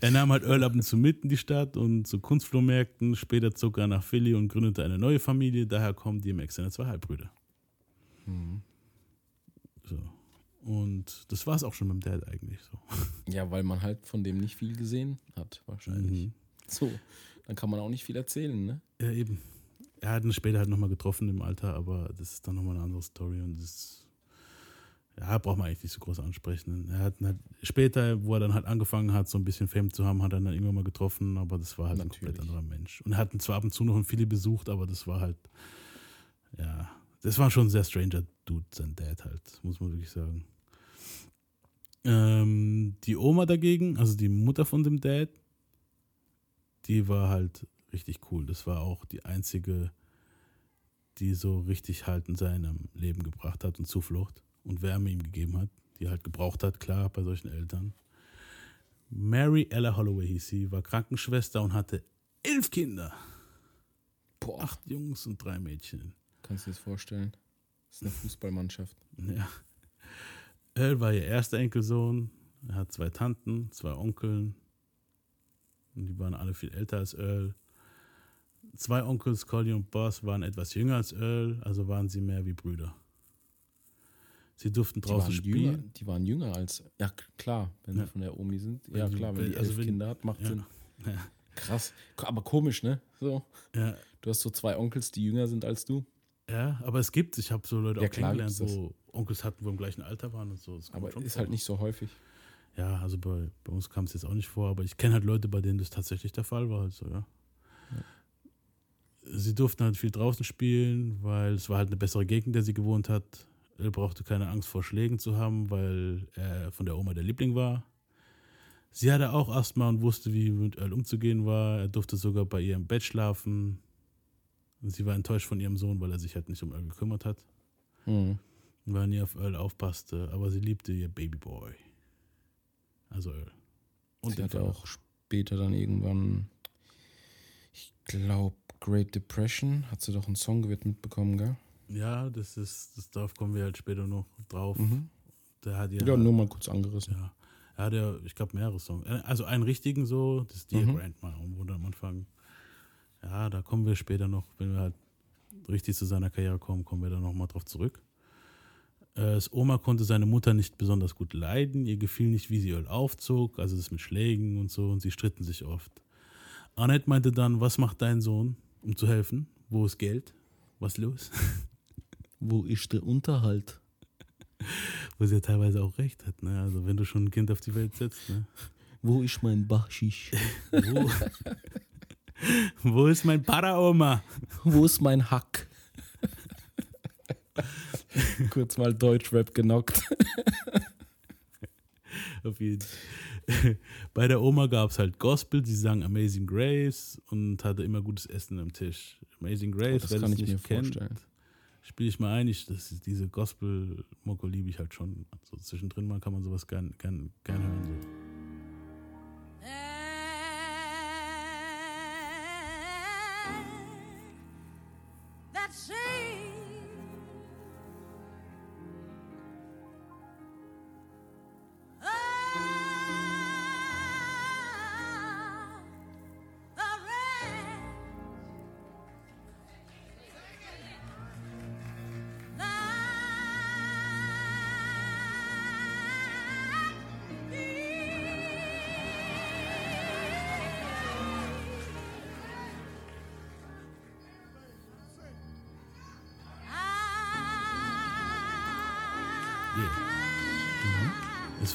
er nahm halt Earl und zu mit in die Stadt und zu Kunstflohmärkten. Später zog er nach Philly und gründete eine neue Familie. Daher kommen DMX seine zwei Halbbrüder. So. Und das war es auch schon mit dem Dad eigentlich. So. Ja, weil man halt von dem nicht viel gesehen hat, wahrscheinlich. Mhm. So, dann kann man auch nicht viel erzählen, ne? Ja, eben. Er hat ihn später halt nochmal getroffen im Alter, aber das ist dann nochmal eine andere Story und das ja, braucht man eigentlich nicht so groß ansprechen. Er hat halt, später, wo er dann halt angefangen hat, so ein bisschen Fame zu haben, hat er dann irgendwann mal getroffen, aber das war halt ein Natürlich. komplett anderer Mensch. Und er hat zwar ab und zu noch in Philly besucht, aber das war halt, ja, das war schon ein sehr stranger Dude, sein Dad halt, muss man wirklich sagen. Ähm, die Oma dagegen, also die Mutter von dem Dad, die war halt richtig cool. Das war auch die einzige, die so richtig halt in seinem Leben gebracht hat und Zuflucht und Wärme ihm gegeben hat, die er halt gebraucht hat, klar, bei solchen Eltern. Mary Ella Holloway hieß sie, war Krankenschwester und hatte elf Kinder. Boah, Acht Jungs und drei Mädchen. kannst du dir das vorstellen? Das ist eine Fußballmannschaft. Ja. Earl war ihr erster Enkelsohn. Er hat zwei Tanten, zwei Onkeln. Und die waren alle viel älter als Earl. Zwei Onkels, Collie und Boss, waren etwas jünger als Earl, also waren sie mehr wie Brüder. Sie durften Die draußen waren, spielen. jünger, die waren jünger als. Ja, klar, wenn Ja. sie von der Omi sind. Wenn Ja, die- klar, wenn wenn- die also elf wenn- Kinder hat, macht ja. Sinn. Ja. Krass. Aber komisch, ne? So. Ja, Du hast so zwei Onkels, die jünger sind als du. ja, aber es gibt, ich habe so Leute Ja, auch klar kennengelernt, wo Onkels hatten, wo im gleichen Alter waren und so. Aber ist vor. halt nicht so häufig. Ja, also bei, bei uns kam es jetzt auch nicht vor, aber ich kenne halt Leute, bei denen das tatsächlich der Fall war. Also, ja. Sie durften halt viel draußen spielen, weil es war halt eine bessere Gegend, in der sie gewohnt hat. Er brauchte keine Angst vor Schlägen zu haben, weil er von der Oma der Liebling war. Sie hatte auch Asthma und wusste, wie mit Earl umzugehen war. Er durfte sogar bei ihr im Bett schlafen. Und sie war enttäuscht von ihrem Sohn, weil er sich halt nicht um Earl gekümmert hat. Mhm. Weil er nie auf Earl aufpasste. Aber sie liebte ihr Babyboy. Also Earl. Und Sie hatte Vater. auch später dann irgendwann, ich glaube, Great Depression, hat sie doch einen Song gewidmet bekommen, gell? Ja, das ist, das, darauf kommen wir halt später noch drauf. Mhm. Der hat ja, Ja, nur mal kurz angerissen. ja, er hat ja, ich glaube, mehrere Songs. Äh, Also einen richtigen so, das ist Dear Mhm. Grandma, wo dann am Anfang, ja, da kommen wir später noch, wenn wir halt richtig zu seiner Karriere kommen, kommen wir da nochmal drauf zurück. Äh, Das Oma konnte seine Mutter nicht besonders gut leiden, ihr gefiel nicht, wie sie Earl aufzog, also das mit Schlägen und so, und sie stritten sich oft. Annette meinte dann, was macht dein Sohn, um zu helfen? Wo ist Geld? Was los? Wo ist der Unterhalt? Wo sie ja teilweise auch recht hat, ne? Also wenn du schon ein Kind auf die Welt setzt, ne? Wo ist mein Baschisch? Wo, Wo ist mein Paraoma? Wo ist mein Hack? Kurz mal Deutschrap genockt. Auf jeden. Bei der Oma gab es halt Gospel, sie sang Amazing Grace und hatte immer gutes Essen am Tisch. Amazing Grace, das wer kann ich nicht mir kennt, vorstellen. Spiele ich mal ein. Ich, das diese Gospel-Moko liebe ich halt schon. So zwischendrin mal kann man sowas gern, gern, gern hören. So.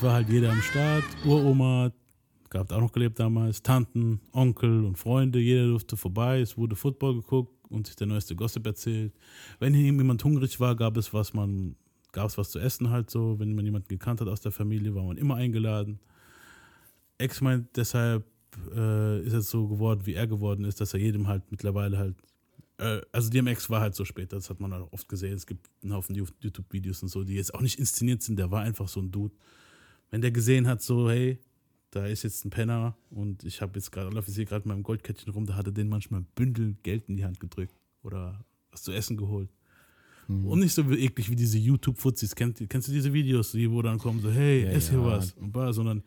Es war halt jeder am Start, Uroma, gab auch noch gelebt damals, Tanten, Onkel und Freunde, jeder durfte vorbei, es wurde Football geguckt und sich der neueste Gossip erzählt. Wenn jemand hungrig war, gab es was man, gab es was zu essen halt so, wenn man jemanden gekannt hat aus der Familie, war man immer eingeladen. Ex meint deshalb äh, ist es so geworden, wie er geworden ist, dass er jedem halt mittlerweile halt äh, also DMX war halt so später, das hat man halt auch oft gesehen. Es gibt einen Haufen YouTube-Videos und so, die jetzt auch nicht inszeniert sind. Der war einfach so ein Dude. Wenn der gesehen hat, so, hey, da ist jetzt ein Penner und ich habe jetzt gerade, laufe ich hier gerade mit meinem Goldkettchen rum, da hat er den manchmal ein Bündel Geld in die Hand gedrückt oder was zu essen geholt. Und nicht so eklig wie diese YouTube-Fuzis. Kennst, kennst du diese Videos, die wo dann kommen, so, hey, Ja, ess hier ja. was und war, sondern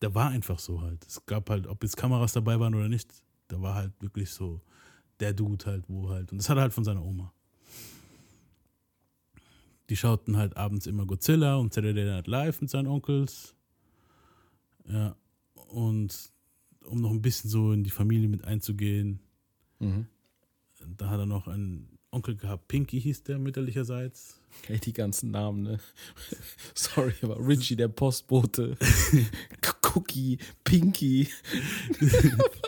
der war einfach so halt. Es gab halt, ob jetzt Kameras dabei waren oder nicht, da war halt wirklich so der Dude halt, wo halt. Und das hat er halt von seiner Oma. Die schauten halt abends immer Godzilla und Saturday Night Live mit seinen Onkels. Ja. Und um noch ein bisschen so in die Familie mit einzugehen, Mhm. da hat er noch einen Onkel gehabt, Pinky hieß der mütterlicherseits. Ey, die ganzen Namen, ne? Sorry, aber Richie, der Postbote. Cookie, Pinky.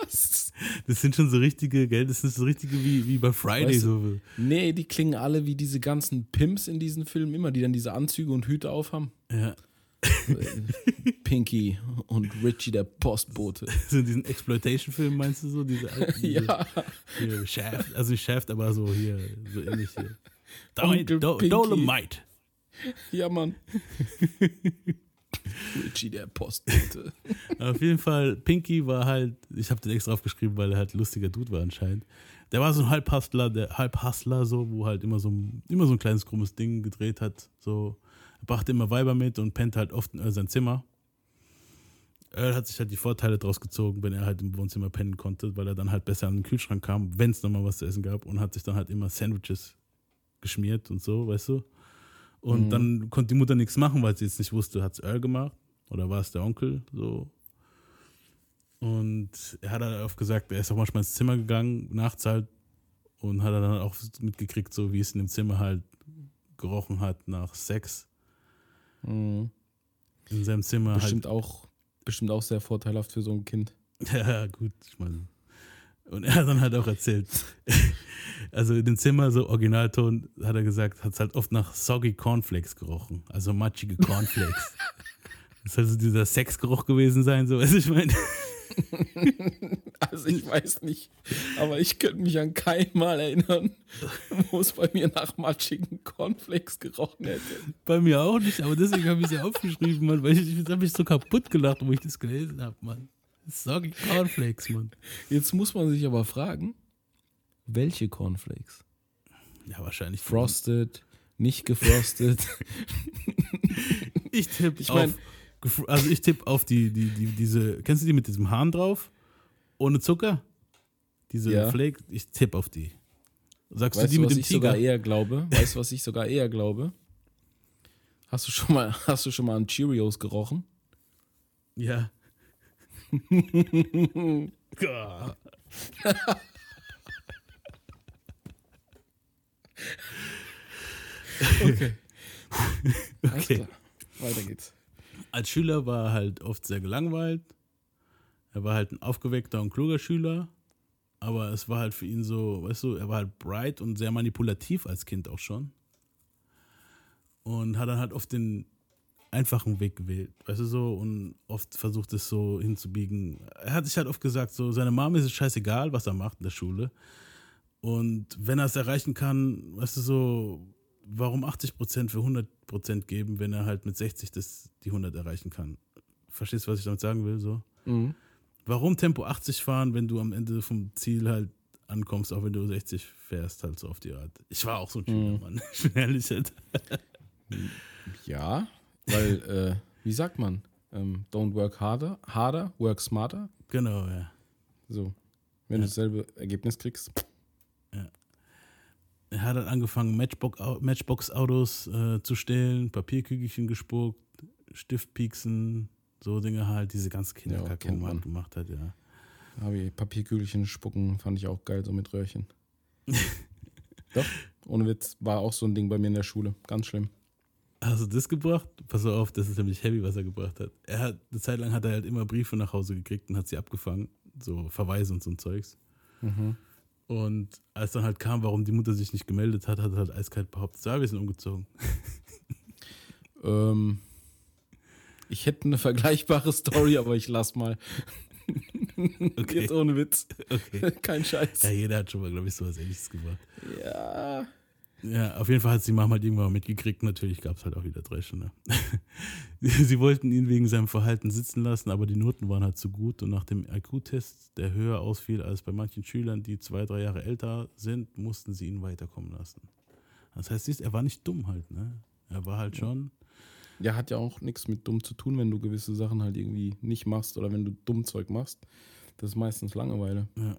Was? Das sind schon so richtige, gell, das ist so richtige wie, wie bei Friday. Weißt du- so. Nee, die klingen alle wie diese ganzen Pimps in diesen Filmen immer, die dann diese Anzüge und Hüte aufhaben. Ja. Pinky und Richie, der Postbote. So in diesen Exploitation-Filmen meinst du so? Diese alten, diese, Ja. Hier, Shaft, also nicht Shaft, aber so hier, so ähnlich hier. Dolomite. Ja, Mann. Richie, der Postbote. Auf jeden Fall, Pinky war halt, ich habe den extra aufgeschrieben, weil er halt lustiger Dude war anscheinend. Der war so ein Halbhustler, der Halbhustler so, wo halt immer so, ein- immer so ein kleines krummes Ding gedreht hat. So, er brachte immer Weiber mit und pennt halt oft in Earl sein Zimmer. Earl hat sich halt die Vorteile draus gezogen, wenn er halt im Wohnzimmer pennen konnte, weil er dann halt besser an den Kühlschrank kam, wenn es nochmal was zu essen gab und hat sich dann halt immer Sandwiches geschmiert und so, weißt du. Und Mhm. dann konnte die Mutter nichts machen, weil sie jetzt nicht wusste, hat es Earl gemacht oder war es der Onkel, so. Und er hat halt oft gesagt, er ist auch manchmal ins Zimmer gegangen, nachts halt, und hat dann auch mitgekriegt, so wie es in dem Zimmer halt gerochen hat nach Sex Mhm. in seinem Zimmer. Bestimmt, auch, bestimmt auch sehr vorteilhaft für so ein Kind. Halt, ja, gut, ich meine. Und er hat dann halt auch erzählt, also in dem Zimmer, so Originalton, hat er gesagt, hat es halt oft nach soggy Cornflakes gerochen, also matschige Cornflakes. das soll so dieser Sexgeruch gewesen sein, so, du, ich meine. Also ich weiß nicht, aber ich könnte mich an kein Mal erinnern, wo es bei mir nach matschigen Cornflakes gerochen hätte. Bei mir auch nicht, aber deswegen habe ich es ja aufgeschrieben, Mann, weil ich, ich habe mich so kaputt gelacht, wo ich das gelesen habe, Mann. Soggy Cornflakes, Mann. Jetzt muss man sich aber fragen, welche Cornflakes? Ja, wahrscheinlich. Frosted, nicht gefrostet. Ich tippe Ich mein- auf, also ich tippe auf die, die, die, diese, kennst du die mit diesem Hahn drauf? Ohne Zucker? Diese Ja. Flake, ich tippe auf die. Sagst Weißt du die du, mit was dem ich sogar eher glaube? Weißt du, was ich sogar eher glaube? Hast du schon mal, hast du schon mal an Cheerios gerochen? Ja. Okay. Alles Okay. klar. Weiter geht's. Als Schüler war er halt oft sehr gelangweilt. Er war halt ein aufgeweckter und kluger Schüler. Aber es war halt für ihn so, weißt du, er war halt bright und sehr manipulativ als Kind auch schon. Und hat dann halt oft den einfachen Weg gewählt, weißt du so, und oft versucht es so hinzubiegen. Er hat sich halt oft gesagt, so, seine Mama ist es scheißegal, was er macht in der Schule. Und wenn er es erreichen kann, weißt du so, warum 80% für 100% geben, wenn er halt mit 60 das, die 100 erreichen kann? Verstehst du, was ich damit sagen will? So? Mhm. Warum Tempo 80 fahren, wenn du am Ende vom Ziel halt ankommst, auch wenn du 60 fährst, halt so auf die Art. Ich war auch so ein Schüler, Mhm. Mann. Ich bin ehrlich. Halt. Ja, weil, äh, wie sagt man? Ähm, don't work harder, harder, work smarter. Genau, ja. So. Wenn du dasselbe Ergebnis kriegst. Er hat halt angefangen, Matchbox- Matchbox-Autos äh, zu stehlen, Papierkügelchen gespuckt, Stiftpieksen, so Dinge halt, diese ganze Kinderkacke, wo man halt gemacht hat, ja. Habe ich Papierkügelchen spucken, fand ich auch geil, so mit Röhrchen. Doch, ohne Witz, war auch so ein Ding bei mir in der Schule. Ganz schlimm. Hast du das gebracht? Pass auf, das ist nämlich heavy, was er gebracht hat. Er hat, eine Zeit lang hat er halt immer Briefe nach Hause gekriegt und hat sie abgefangen, so Verweise und so ein Zeugs. Mhm. Und als dann halt kam, warum die Mutter sich nicht gemeldet hat, hat er halt eiskalt behauptet, ja, wir sind umgezogen. Ähm, ich hätte eine vergleichbare Story, aber ich lass mal. Okay. Jetzt ohne Witz. Okay. Kein Scheiß. Ja, jeder hat schon mal, glaube ich, sowas ähnliches gemacht. Ja. Ja, auf jeden Fall hat sie Mama halt irgendwann mitgekriegt. Natürlich gab es halt auch wieder Dresche. Ne? sie wollten ihn wegen seinem Verhalten sitzen lassen, aber die Noten waren halt zu gut. Und nach dem IQ-Test, der höher ausfiel als bei manchen Schülern, die zwei, drei Jahre älter sind, mussten sie ihn weiterkommen lassen. Das heißt, siehst, er war nicht dumm halt, ne? Er war halt schon. Ja, hat ja auch nichts mit dumm zu tun, wenn du gewisse Sachen halt irgendwie nicht machst oder wenn du dumm Zeug machst. Das ist meistens Langeweile. Ja.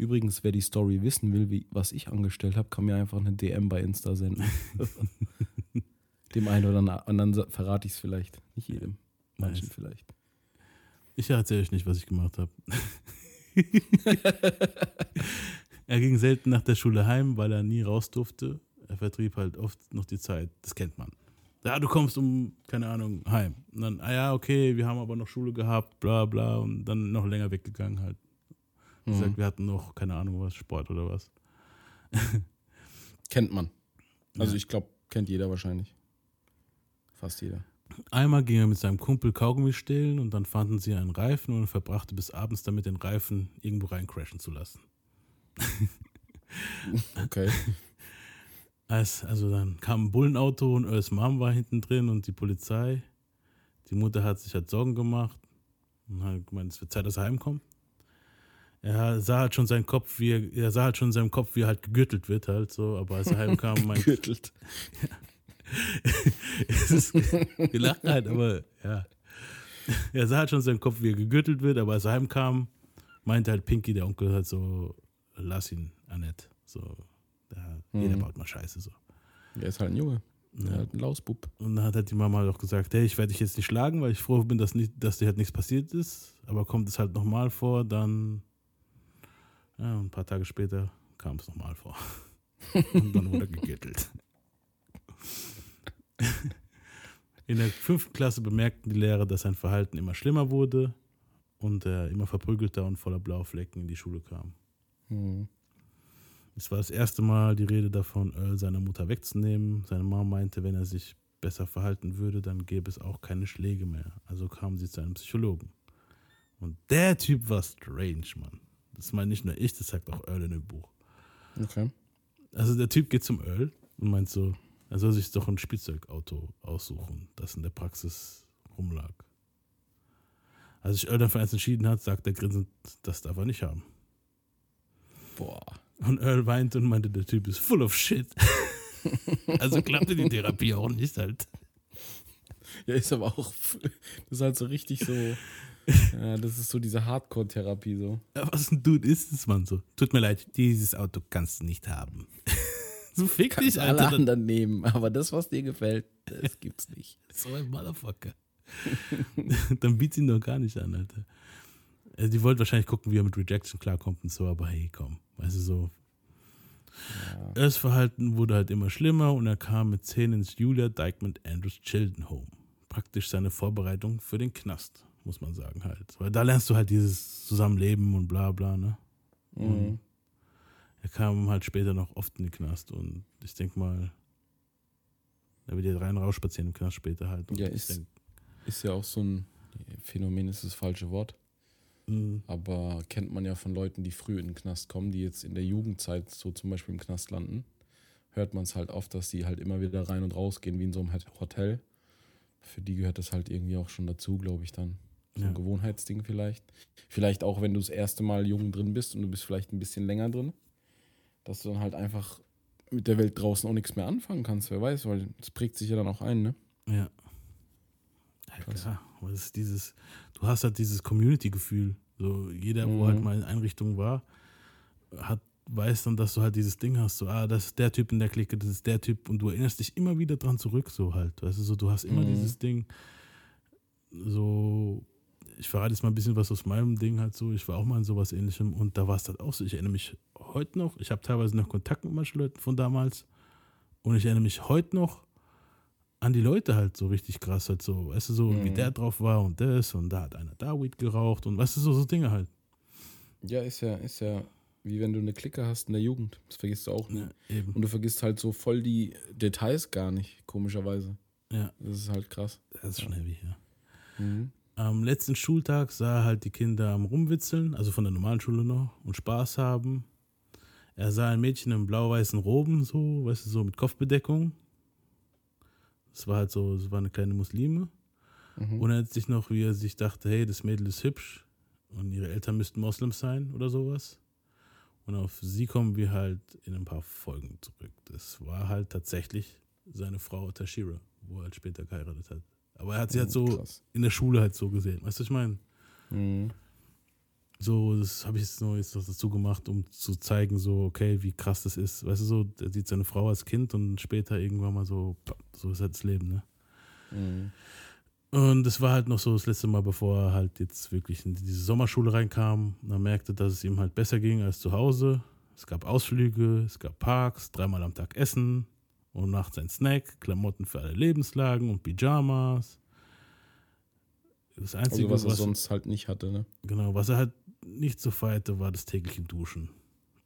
Übrigens, wer die Story wissen will, wie, was ich angestellt habe, kann mir einfach eine DM bei Insta senden. Dem einen oder anderen verrate ich es vielleicht. Nicht jedem. Manchen Nice. vielleicht. Ich erzähle euch nicht, was ich gemacht habe. er ging selten nach der Schule heim, weil er nie raus durfte. Er vertrieb halt oft noch die Zeit. Das kennt man. Ja, du kommst um, keine Ahnung, heim. Und dann, ah ja, okay, wir haben aber noch Schule gehabt, bla bla. Und dann noch länger weggegangen halt. Wie gesagt, wir hatten noch, keine Ahnung was, Sport oder was. Kennt man. Also Ja. ich glaube, kennt jeder wahrscheinlich. Fast jeder. Einmal ging er mit seinem Kumpel Kaugummi stehlen und dann fanden sie einen Reifen und er verbrachte bis abends damit, den Reifen irgendwo rein crashen zu lassen. Okay. Als, also dann kam ein Bullenauto und Earls Mom war hinten drin und die Polizei. Die Mutter hat sich halt Sorgen gemacht und hat gemeint, es wird Zeit, dass er heimkommt. Er sah halt schon seinen Kopf, wie er, er sah halt schon in seinem Kopf, wie er halt gegürtelt wird halt so, aber als er heimkam, meinte Gürtelt. es ist, wir lachen halt, aber ja. Er sah halt schon in seinem Kopf, wie er gegürtelt wird, aber als er heimkam, meinte halt Pinky, der Onkel, halt so, lass ihn, Annette. So, jeder Mhm. baut mal Scheiße so. Der ist halt ein Junge. Ja. halt ein Lausbub. Und dann hat halt die Mama halt auch gesagt, hey, ich werde dich jetzt nicht schlagen, weil ich froh bin, dass, nicht, dass dir halt nichts passiert ist. Aber kommt es halt nochmal vor, dann, ja, ein paar Tage später kam es nochmal vor. Und dann wurde er gegürtelt. In der fünften Klasse bemerkten die Lehrer, dass sein Verhalten immer schlimmer wurde und er immer verprügelter und voller blaue Flecken in die Schule kam. Mhm. Es war das erste Mal die Rede davon, Earl seiner Mutter wegzunehmen. Seine Mama meinte, wenn er sich besser verhalten würde, dann gäbe es auch keine Schläge mehr. Also kamen sie zu einem Psychologen. Und der Typ war strange, Mann. Das meine nicht nur ich, das sagt auch Earl in dem Buch. Okay. Also der Typ geht zum Earl und meint so, er soll sich doch ein Spielzeugauto aussuchen, das in der Praxis rumlag. Als sich Earl dann für eins entschieden hat, sagt er grinsend, das darf er nicht haben. Boah. Und Earl weinte und meinte, der Typ ist full of shit. also klappte die Therapie auch nicht halt. Ja, ist aber auch. Das ist halt so richtig so. Ja, das ist so diese Hardcore-Therapie so. Ja, Was ein Dude ist es, Mann, so. Tut mir leid, dieses Auto kannst du nicht haben. so fick Kannst dich, alle Alter. anderen nehmen, aber das, was dir gefällt, das gibt's nicht. So ein Motherfucker. Dann bietet ihn doch gar nicht an, Alter. Also die wollten wahrscheinlich gucken, wie er mit Rejection klarkommt und so, aber hey, komm. Weißt du, so. Das Verhalten wurde halt immer schlimmer und er kam mit 10 ins Julia Dykeman Andrews Children Home. Praktisch seine Vorbereitung für den Knast, muss man sagen halt. Weil da lernst du halt dieses Zusammenleben und bla bla, ne? Mhm. Er kam halt später noch oft in den Knast und ich denke mal, er wird jetzt rein raus spazieren im Knast später halt. Und Ja, ist- denk, Ist ja auch so ein Phänomen, ist das falsche Wort. mh, Aber kennt man ja von Leuten, die früh in den Knast kommen, die jetzt in der Jugendzeit so zum Beispiel im Knast landen, hört man es halt oft, dass die halt immer wieder rein und raus gehen, wie in so einem Hotel. Für die gehört das halt irgendwie auch schon dazu, glaube ich dann. So Ja. ein Gewohnheitsding vielleicht. Vielleicht auch, wenn du das erste Mal jung drin bist und du bist vielleicht ein bisschen länger drin, dass du dann halt einfach mit der Welt draußen auch nichts mehr anfangen kannst, wer weiß, weil es prägt sich ja dann auch ein, ne? Ja. Ja, klar. Aber es ist dieses, du hast halt dieses Community-Gefühl. So, jeder, wo Mhm. halt mal in Einrichtung war, hat, weiß dann, dass du halt dieses Ding hast. So, ah, das ist der Typ in der Clique, das ist der Typ und du erinnerst dich immer wieder dran zurück, so halt. Weißt du, so, du hast immer Mhm. dieses Ding, so, ich verrate jetzt mal ein bisschen was aus meinem Ding halt so. Ich war auch mal in sowas ähnlichem und da war es halt auch so. Ich erinnere mich heute noch, ich habe teilweise noch Kontakt mit manchen Leuten von damals und ich erinnere mich heute noch an die Leute halt so richtig krass halt so, weißt du, so wie Mhm. der drauf war und das und da hat einer da Weed geraucht und weißt du, so, so Dinge halt. Ja, ist ja, ist ja wie wenn du eine Clique hast in der Jugend. Das vergisst du auch nicht. Ja. Und du vergisst halt so voll die Details gar nicht, komischerweise. Ja, Das ist halt krass. das ist schon heavy, ja. Mhm. Am letzten Schultag sah er halt die Kinder am Rumwitzeln, also von der normalen Schule noch, und Spaß haben. Er sah ein Mädchen in blau-weißen Roben, so, weißt du, so mit Kopfbedeckung. Das war halt so, das war eine kleine Muslime. Mhm. Und er hat sich noch, wie er sich dachte, hey, das Mädel ist hübsch und ihre Eltern müssten Moslems sein oder sowas. Und auf sie kommen wir halt in ein paar Folgen zurück. Das war halt tatsächlich seine Frau Tashira, wo er halt später geheiratet hat. Aber er hat sie halt so krass. in der Schule halt so gesehen. Weißt du, was ich meine? Mhm. So, das habe ich jetzt nur jetzt noch dazu gemacht, um zu zeigen, so, okay, wie krass das ist. Weißt du, so, er sieht seine Frau als Kind und später irgendwann mal so, so ist halt das Leben, ne? Mhm. Und das war halt noch so das letzte Mal, bevor er halt jetzt wirklich in diese Sommerschule reinkam. Und er merkte, dass es ihm halt besser ging als zu Hause. Es gab Ausflüge, es gab Parks, dreimal am Tag Essen und nachts ein Snack, Klamotten für alle Lebenslagen und Pyjamas. Das Einzige, Also was er was, sonst halt nicht hatte, ne? genau, was er halt nicht so feierte, war das tägliche Duschen.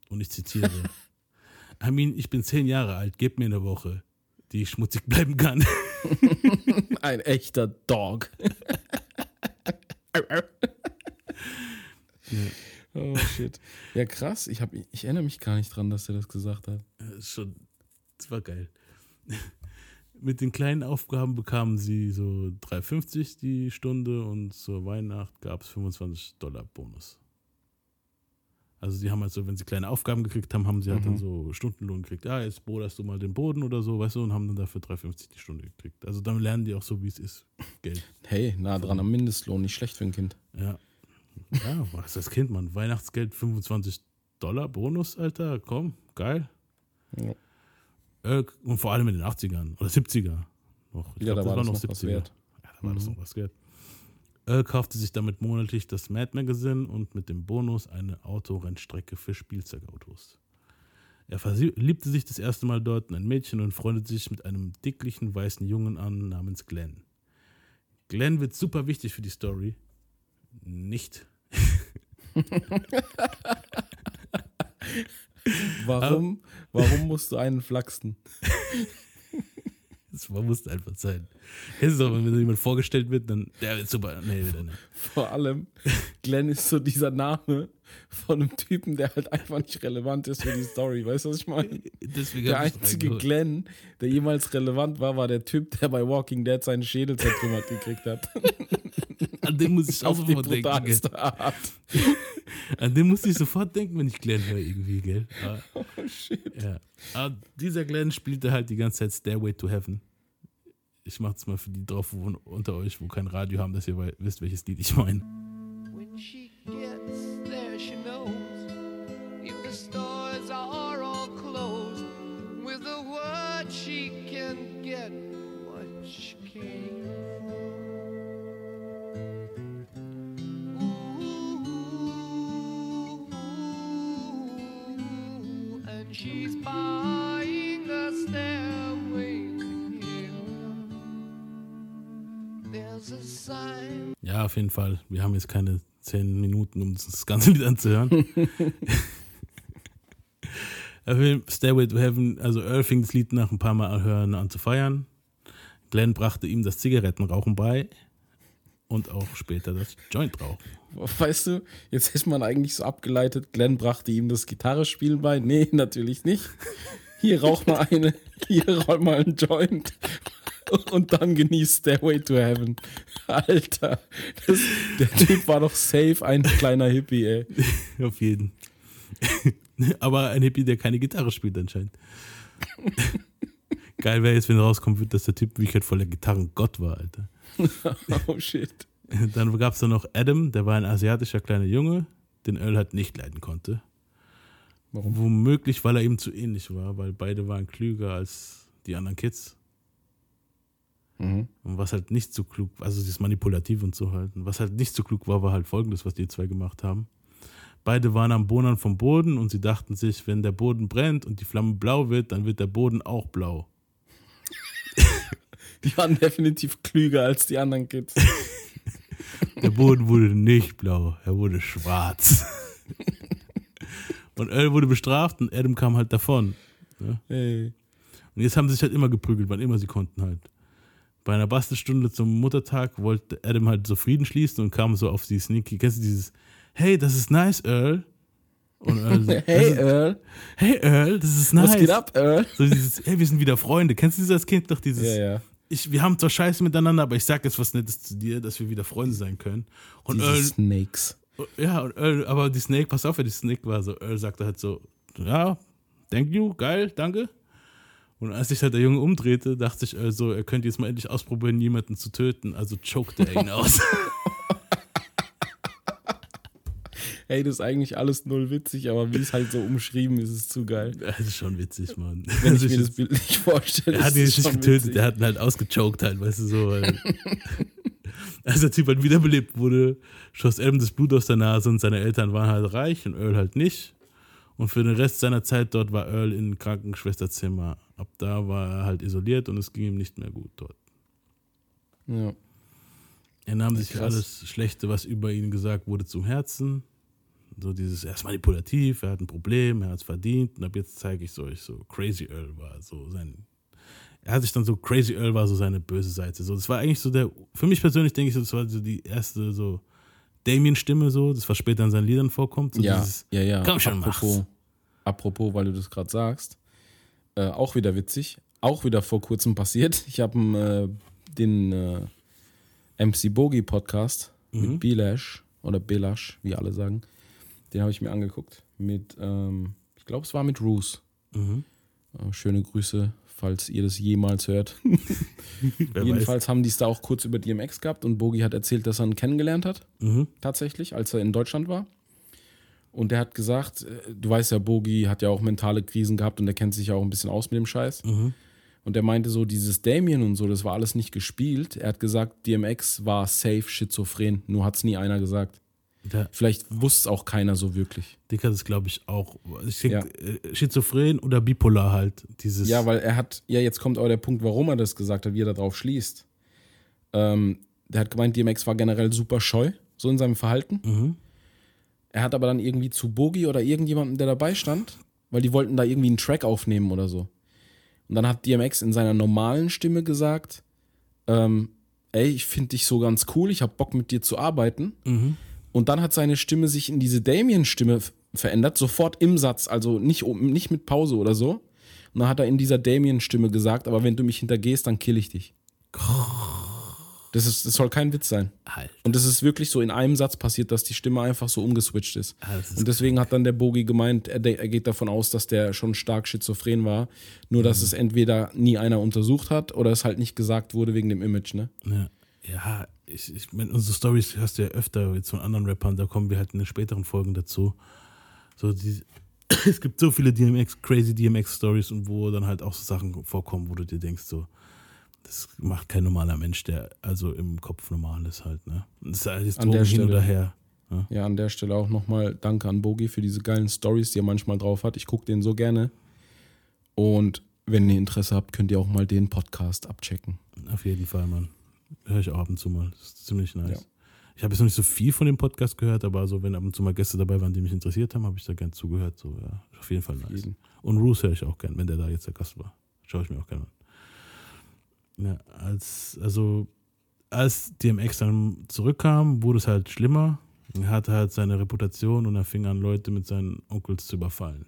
Und ich zitiere: I mean, ich bin zehn Jahre alt, gib mir eine Woche, die ich schmutzig bleiben kann. Ein echter Dog. Oh shit. Ja, krass. Ich, hab, ich erinnere mich gar nicht dran, dass er das gesagt hat. Schon, das war geil. Mit den kleinen Aufgaben bekamen sie so 3,50 die Stunde und zur Weihnacht gab es 25 Dollar Bonus. Also sie haben halt so, wenn sie kleine Aufgaben gekriegt haben, haben sie halt dann Mhm. so Stundenlohn gekriegt. Ja, jetzt bohrst du mal den Boden oder so, weißt du, und haben dann dafür 3,50 die Stunde gekriegt. Also dann lernen die auch so, wie es ist. Geld. Hey, nah dran am Mindestlohn, nicht schlecht für ein Kind. Ja. Ja, was ist das Kind, Mann? Weihnachtsgeld 25 Dollar Bonus, Alter. Komm, geil. Ja. Äh, und vor allem in den 80ern oder 70er. Noch. Ich Ja, glaub, da das war das noch was wert. Ja, da war das Mhm. noch was wert. Earl kaufte sich damit monatlich das Mad Magazine und mit dem Bonus eine Autorennstrecke für Spielzeugautos. Er verliebte sich das erste Mal dort in ein Mädchen und freundete sich mit einem dicklichen weißen Jungen an namens Glenn. Glenn wird super wichtig für die Story. Nicht. Warum, warum musst du einen flachsen? Das musste einfach sein. Kennst du doch, wenn jemand vorgestellt wird, dann, der wird super. Nee, wieder nicht. Vor allem, Glenn ist so dieser Name von einem Typen, der halt einfach nicht relevant ist für die Story. Weißt du, was ich meine? Deswegen Der einzige. Glenn, der jemals relevant war, war der Typ, der bei Walking Dead seinen Schädel zertrümmert gekriegt hat. An den muss ich auch Auf die denken. Art. An den muss ich sofort denken, wenn ich Glenn höre, irgendwie, gell? Ah, Oh shit. ja. Aber dieser Glenn spielte halt die ganze Zeit Stairway to Heaven. Ich mach's mal für die drauf wo, unter euch, wo kein Radio haben, dass ihr wisst, welches Lied ich meine. When she gets Sign. Ja, auf jeden Fall. Wir haben jetzt keine zehn Minuten, um das ganze Lied anzuhören. Stairway to Heaven, also Earl fing das Lied nach ein paar Mal hören an zu feiern. Glenn brachte ihm das Zigarettenrauchen bei und auch später das Jointrauchen. Weißt du, jetzt ist man eigentlich so abgeleitet, Glenn brachte ihm das Gitarrespielen bei. Nee, natürlich nicht. Hier rauch mal eine, hier roll mal einen Joint und dann genießt Stairway to Heaven. Alter, das, der Typ war doch safe ein kleiner Hippie, ey. Auf jeden. Aber ein Hippie, der keine Gitarre spielt anscheinend. Geil wäre jetzt, wenn rauskommen wird, dass der Typ wirklich halt voller Gitarrengott war, Alter. Oh shit. Dann gab es da noch Adam, der war ein asiatischer kleiner Junge, den Earl halt nicht leiden konnte. Warum? Womöglich, weil er ihm zu ähnlich war, weil beide waren klüger als die anderen Kids. Mhm. Und was halt nicht so klug, also dieses Manipulativ und so halt. Und was halt nicht so klug war, war halt folgendes, was die zwei gemacht haben. Beide waren am Bohnern vom Boden und sie dachten sich, wenn der Boden brennt und die Flamme blau wird, dann wird der Boden auch blau. Die waren definitiv klüger als die anderen Kids. Der Boden wurde nicht blau, er wurde schwarz. Und Earl wurde bestraft und Adam kam halt davon. Ey. Und jetzt haben sie sich halt immer geprügelt, wann immer sie konnten halt. Bei einer Bastelstunde zum Muttertag wollte Adam halt so Frieden schließen und kam so auf die Sneaky. Kennst du dieses, hey, das ist nice, Earl? Und Earl so, Hey das ist, Earl, hey Earl, das ist nice. was geht ab, Earl? So dieses, hey, wir sind wieder Freunde. Kennst du dieses Kind doch, dieses, Ja, ja. ich, wir haben zwar Scheiße miteinander, aber ich sag jetzt was Nettes zu dir, dass wir wieder Freunde sein können. Und Diese Earl, Snakes. Ja, und Earl, aber die Snake, pass auf, wer die Snake war. So, Earl sagte halt so, ja, thank you, geil, danke. Und als sich halt der Junge umdrehte, dachte sich Earl so, er könnte jetzt mal endlich ausprobieren, jemanden zu töten. Also chokte er ihn aus. Ey, das ist eigentlich alles null witzig, aber wie es halt so umschrieben ist, ist zu geil. Das ist schon witzig, Mann. Wenn Also ich mir ich- das Bild nicht vorstelle. Er hat ihn es nicht getötet, witzig. der hat ihn halt ausgechoked halt, weißt du so. Als der Typ halt wiederbelebt wurde, schoss Adam das Blut aus der Nase und seine Eltern waren halt reich und Earl halt nicht. Und für den Rest seiner Zeit dort war Earl in Krankenschwesterzimmer. Ab da war er halt isoliert und es ging ihm nicht mehr gut dort. Ja. Er nahm sich alles Schlechte, was über ihn gesagt wurde, zum Herzen. So dieses, er ist manipulativ, er hat ein Problem, er hat es verdient und ab jetzt zeige ich es euch so. Crazy Earl war so sein. Er hat sich dann so, Crazy Earl war so seine böse Seite. So, das war eigentlich so der, für mich persönlich denke ich, das war so die erste so Damien-Stimme so, das was später in seinen Liedern vorkommt. So ja, dieses, ja, ja. Komm schon, apropos, mach's. apropos, weil du das gerade sagst, äh, auch wieder witzig, auch wieder vor kurzem passiert. Ich habe äh, den äh, MC Bogie Podcast Mhm. mit Bilash oder Belash, wie alle sagen. Den habe ich mir angeguckt. Mit, ähm, ich glaube, es war mit Roos. Mhm. Äh, schöne Grüße, falls ihr das jemals hört. Jedenfalls haben die es da auch kurz über DMX gehabt und Bogie hat erzählt, dass er ihn kennengelernt hat weiß. Mhm. tatsächlich, als er in Deutschland war. Und der hat gesagt, äh, du weißt ja, Bogi hat ja auch mentale Krisen gehabt und der kennt sich ja auch ein bisschen aus mit dem Scheiß. Mhm. Und der meinte so, dieses Damien und so, das war alles nicht gespielt. Er hat gesagt, DMX war safe schizophren, nur hat es nie einer gesagt. Der Vielleicht wusste es auch keiner so wirklich. Dick hat es, glaube ich, auch. Ich denke, Ja. äh, Schizophren oder bipolar halt. Dieses, Ja, weil er hat, ja, jetzt kommt aber der Punkt, warum er das gesagt hat, wie er darauf schließt. Ähm, der hat gemeint, DMX war generell super scheu, so in seinem Verhalten. Mhm. Er hat aber dann irgendwie zu Bogi oder irgendjemandem, der dabei stand, weil die wollten da irgendwie einen Track aufnehmen oder so. Und dann hat DMX in seiner normalen Stimme gesagt, ähm, ey, ich finde dich so ganz cool, ich habe Bock mit dir zu arbeiten. Mhm. Und dann hat seine Stimme sich in diese Damien-Stimme verändert, sofort im Satz, also nicht, nicht mit Pause oder so. Und dann hat er in dieser Damien-Stimme gesagt, aber wenn du mich hintergehst, dann kill ich dich. Das, ist, das soll kein Witz sein. Halt. Und das ist wirklich so in einem Satz passiert, dass die Stimme einfach so umgeswitcht ist. Ah, ist und deswegen hat dann der Bogi gemeint, er, er geht davon aus, dass der schon stark schizophren war. Nur, dass es entweder nie einer untersucht hat oder es halt nicht gesagt wurde wegen dem Image, ne? Ja, ja ich, ich meine, unsere Stories hörst du ja öfter jetzt von anderen Rappern, da kommen wir halt in den späteren Folgen dazu. So die, es gibt so viele DMX, crazy DMX-Stories und wo dann halt auch so Sachen vorkommen, wo du dir denkst, so, das macht kein normaler Mensch, der also im Kopf normal ist halt, ne? Das ist alles An der Stelle. oder her. Ja, an der Stelle auch nochmal Danke an Bogi für diese geilen Stories, die er manchmal drauf hat. Ich gucke den so gerne. Und wenn ihr Interesse habt, könnt ihr auch mal den Podcast abchecken. Auf jeden Fall, Mann. Höre ich auch ab und zu mal. Das ist ziemlich nice. Ja. Ich habe jetzt noch nicht so viel von dem Podcast gehört, aber so, wenn ab und zu mal Gäste dabei waren, die mich interessiert haben, habe ich da gern zugehört. So, ja, auf jeden Fall nice. jeden. Und Roos höre ich auch gern, wenn der da jetzt der Gast war. Schaue ich mir auch gerne an. Ja, als, also, als DMX dann zurückkam, wurde es halt schlimmer. Er hatte halt seine Reputation und er fing an, Leute mit seinen Onkels zu überfallen.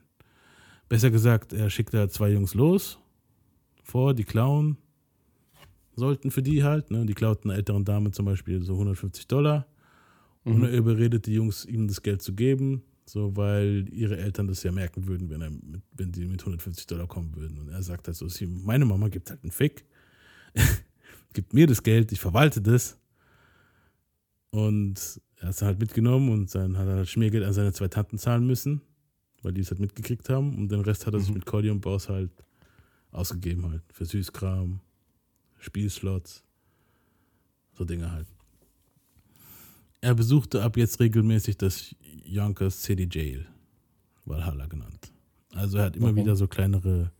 Besser gesagt, er schickte halt zwei Jungs los vor, die klauen sollten für die halt. Ne? Die klauten einer älteren Dame zum Beispiel so 150 Dollar. Und er überredet die Jungs, ihm das Geld zu geben, so weil ihre Eltern das ja merken würden, wenn, er mit, wenn die mit 150 Dollar kommen würden. Und er sagt halt so, sie, meine Mama gibt halt einen Fick, gibt mir das Geld, ich verwalte das. Und er hat es dann halt mitgenommen und dann hat er halt Schmiergeld an seine zwei Tanten zahlen müssen, weil die es halt mitgekriegt haben. Und den Rest hat er sich mit Cordy und Baus halt ausgegeben halt. Für Süßkram, Spielslots, so Dinge halt. Er besuchte ab jetzt regelmäßig das Yonkers City Jail, Valhalla genannt. Also er hat immer Warum? wieder so kleinere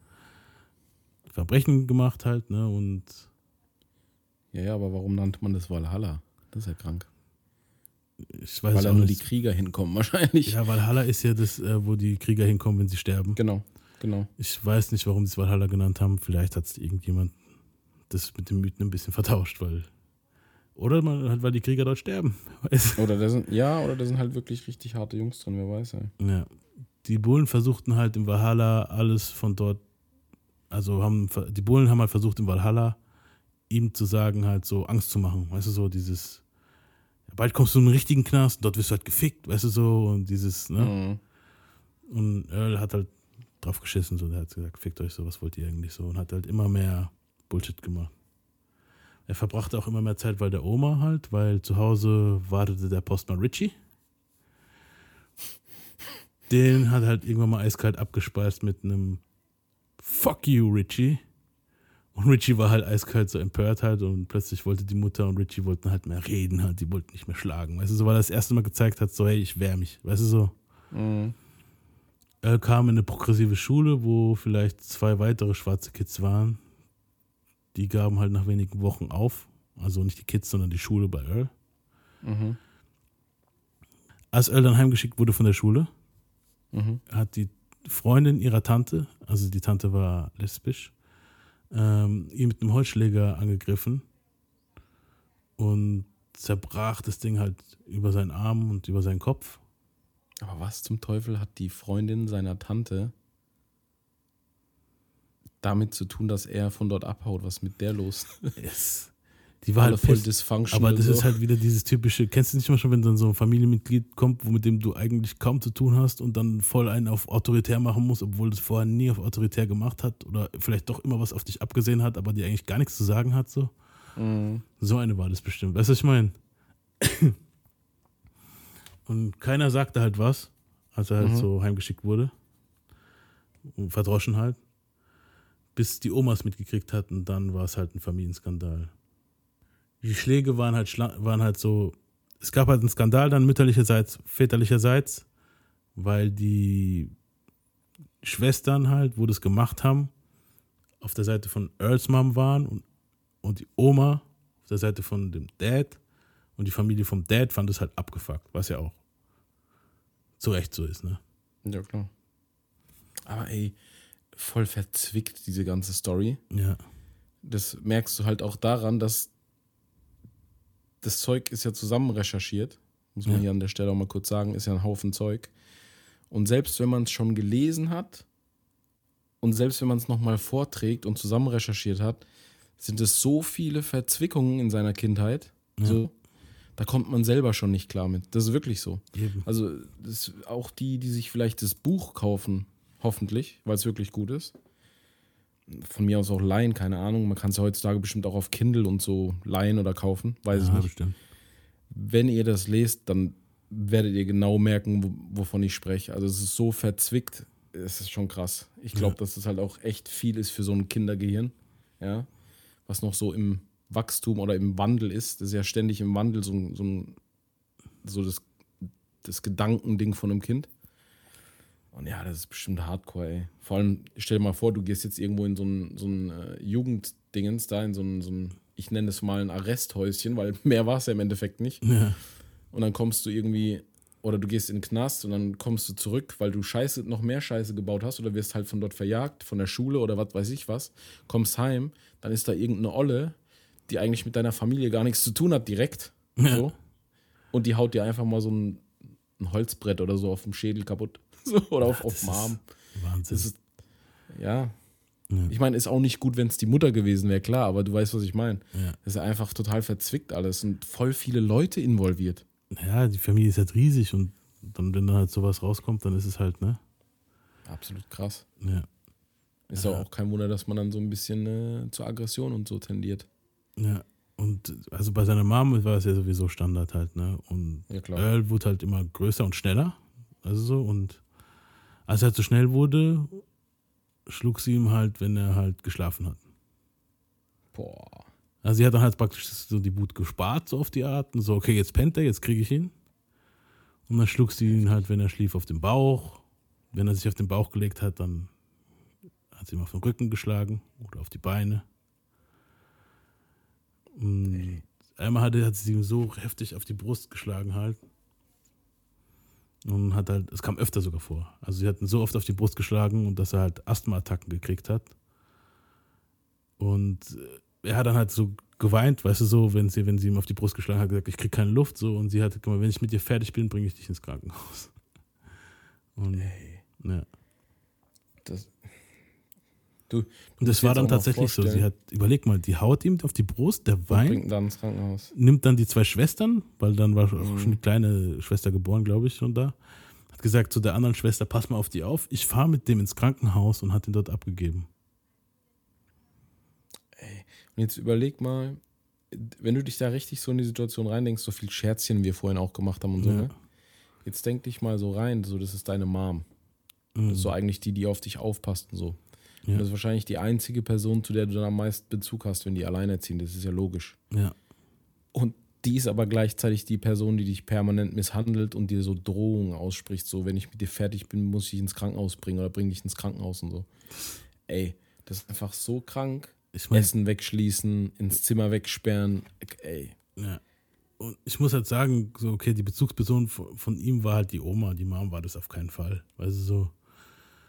Verbrechen gemacht halt, ne? Und Ja, ja, aber warum nannte man das Valhalla? Das ist ja krank. ich weiß Weil auch da nur die. Krieger hinkommen, wahrscheinlich. Ja, Valhalla ist ja das, äh, wo die Krieger hinkommen, wenn sie sterben. Genau, genau. Ich weiß nicht, warum sie es Valhalla genannt haben. Vielleicht hat es irgendjemand das mit den Mythen ein bisschen vertauscht, weil. Oder man halt, weil die Krieger dort sterben. Weiß. Oder da sind, ja, oder da sind halt wirklich richtig harte Jungs drin, wer weiß, ey. Ja. Die Bullen versuchten halt im Valhalla alles von dort, also haben, die Bullen haben halt versucht im Valhalla ihm zu sagen, halt so Angst zu machen. Weißt du, so dieses, bald kommst du in einen richtigen Knast, dort wirst du halt gefickt, weißt du so, und dieses, ne? Mhm. Und Earl hat halt drauf geschissen, so, der hat gesagt, fickt euch so, was wollt ihr eigentlich so, und hat halt immer mehr Bullshit gemacht. Er verbrachte auch immer mehr Zeit bei der Oma halt, weil zu Hause wartete der Postmann Richie. Den hat halt irgendwann mal eiskalt abgespeist mit einem Fuck you, Richie. Und Richie war halt eiskalt so empört halt und plötzlich wollte die Mutter und Richie wollten halt mehr reden halt, die wollten nicht mehr schlagen. Weißt du, so weil er das erste Mal gezeigt hat, so hey, ich wehr mich. Weißt du so. Mhm. Er kam in eine progressive Schule, wo vielleicht zwei weitere schwarze Kids waren. Die gaben halt nach wenigen Wochen auf. Also nicht die Kids, sondern die Schule bei Earl. Mhm. Als Earl dann heimgeschickt wurde von der Schule, Mhm. hat die Freundin ihrer Tante, also die Tante war lesbisch, ähm, ihn mit einem Holzschläger angegriffen und zerbrach das Ding halt über seinen Arm und über seinen Kopf. Aber was zum Teufel hat die Freundin seiner Tante damit zu tun, dass er von dort abhaut? Was ist mit der los? Yes. Die war halt voll pissed. dysfunctional. Aber das so. ist halt wieder dieses typische, kennst du nicht mal schon, wenn dann so ein Familienmitglied kommt, mit dem du eigentlich kaum zu tun hast und dann voll einen auf autoritär machen muss, obwohl das vorher nie auf autoritär gemacht hat oder vielleicht doch immer was auf dich abgesehen hat, aber dir eigentlich gar nichts zu sagen hat, so. Mhm. So eine war das bestimmt. Weißt du, was ich meine? Und keiner sagte halt was, als er halt Mhm. so heimgeschickt wurde. Verdroschen halt. Bis die Omas mitgekriegt hatten, dann war es halt ein Familienskandal. Die Schläge waren halt, waren halt so. Es gab halt einen Skandal dann mütterlicherseits, väterlicherseits, weil die Schwestern halt, wo das gemacht haben, auf der Seite von Earls Mom waren und, und die Oma auf der Seite von dem Dad und die Familie vom Dad fand es halt abgefuckt, was ja auch zu Recht so ist, ne? Ja, klar. Aber ey, voll verzwickt, diese ganze Story. Ja. Das merkst du halt auch daran, dass das Zeug ist ja zusammen recherchiert. Muss man Ja. hier an der Stelle auch mal kurz sagen, ist ja ein Haufen Zeug. Und selbst wenn man es schon gelesen hat und selbst wenn man es nochmal vorträgt und zusammen recherchiert hat, sind es so viele Verzwickungen in seiner Kindheit. Ja. So, da kommt man selber schon nicht klar mit. Das ist wirklich so. Eben. Also das, auch die, die sich vielleicht das Buch kaufen, hoffentlich, weil es wirklich gut ist. Von mir aus auch leihen, keine Ahnung. Man kann es ja heutzutage bestimmt auch auf Kindle und so leihen oder kaufen, weiß ich Ja, nicht. bestimmt. Wenn ihr das lest, dann werdet ihr genau merken, wo, wovon ich spreche. Also es ist so verzwickt, es ist schon krass. Ich glaube, Ja. dass das halt auch echt viel ist für so ein Kindergehirn, ja, was noch so im Wachstum oder im Wandel ist. Das ist ja ständig im Wandel so, ein- so, so das, das Gedankending von einem Kind. Und ja, das ist bestimmt Hardcore, ey. Vor allem, stell dir mal vor, du gehst jetzt irgendwo in so ein, so ein äh, Jugenddingens da, in so ein, so ein, ich nenne es mal ein Arresthäuschen, weil mehr war es ja im Endeffekt nicht. Ja. Und dann kommst du irgendwie, oder du gehst in den Knast und dann kommst du zurück, weil du Scheiße, noch mehr Scheiße gebaut hast oder wirst halt von dort verjagt, von der Schule oder was weiß ich was, kommst heim, dann ist da irgendeine Olle, die eigentlich mit deiner Familie gar nichts zu tun hat, direkt. Ja. So. Und die haut dir einfach mal so ein, ein Holzbrett oder so auf dem Schädel kaputt. So, oder auf, auf ist Wahnsinn. Ist, ja. Ja. Ich meine, ist auch nicht gut, wenn es die Mutter gewesen wäre, klar, aber du weißt, was ich meine. ja. Das ist einfach total verzwickt alles und voll viele Leute involviert. ja, die Familie ist halt riesig und dann, wenn dann halt sowas rauskommt, dann ist es halt, ne? Absolut krass. Ja. Ist Ja. auch, kein Wunder, dass man dann so ein bisschen äh, zur Aggression und so tendiert. Ja. Und also bei seiner Mom war es ja sowieso Standard halt, ne? Und Ja, klar. Earl wurde halt immer größer und schneller. Also so. Und als er zu schnell wurde, schlug sie ihm halt, wenn er halt geschlafen hat. Boah. Also sie hat dann halt praktisch so die Wut gespart, so auf die Art. Und so, okay, jetzt pennt er, jetzt kriege ich ihn. Und dann schlug sie ihn halt, wenn er schlief, auf den Bauch. Wenn er sich auf den Bauch gelegt hat, dann hat sie ihm auf den Rücken geschlagen oder auf die Beine. Und einmal hat, hat sie ihm so heftig auf die Brust geschlagen halt. Und hat halt, es kam öfter sogar vor. Also sie hat ihn so oft auf die Brust geschlagen und dass er halt Asthma-Attacken gekriegt hat. Und äh, er hat dann halt so geweint, weißt du, so, wenn sie, wenn sie ihm auf die Brust geschlagen hat, gesagt, ich krieg keine Luft, so, und sie hat gesagt, wenn ich mit dir fertig bin, bringe ich dich ins Krankenhaus. Und, Ey, ja, das, Du, Und das war dann tatsächlich so. Sie hat, überleg mal, die haut ihm auf die Brust, der weint, dann ins Krankenhaus. nimmt dann die zwei Schwestern, weil dann war auch Mhm. schon die kleine Schwester geboren, glaube ich, schon da. Hat gesagt zu der anderen Schwester, pass mal auf die auf. Ich fahre mit dem ins Krankenhaus und hat ihn dort abgegeben. Und jetzt überleg mal, wenn du dich da richtig so in die Situation reindenkst, so viel Scherzchen wir vorhin auch gemacht haben und so, Ja. ne? Jetzt denk dich mal so rein, so das ist deine Mom. Das ist so eigentlich die, die auf dich aufpasst und so. Ja. Das ist wahrscheinlich die einzige Person, zu der du dann am meisten Bezug hast, wenn die alleinerziehen. Das ist ja logisch. Ja, Und die ist aber gleichzeitig die Person, die dich permanent misshandelt und dir so Drohungen ausspricht. So, wenn ich mit dir fertig bin, muss ich dich ins Krankenhaus bringen oder bring dich ins Krankenhaus und so. Ey, das ist einfach so krank. ich meine, Essen wegschließen, ins Zimmer wegsperren. Ey, ja. Und ich muss halt sagen, so, okay, die Bezugsperson von, von ihm war halt die Oma, die Mom war das auf keinen Fall. Weißt du, so.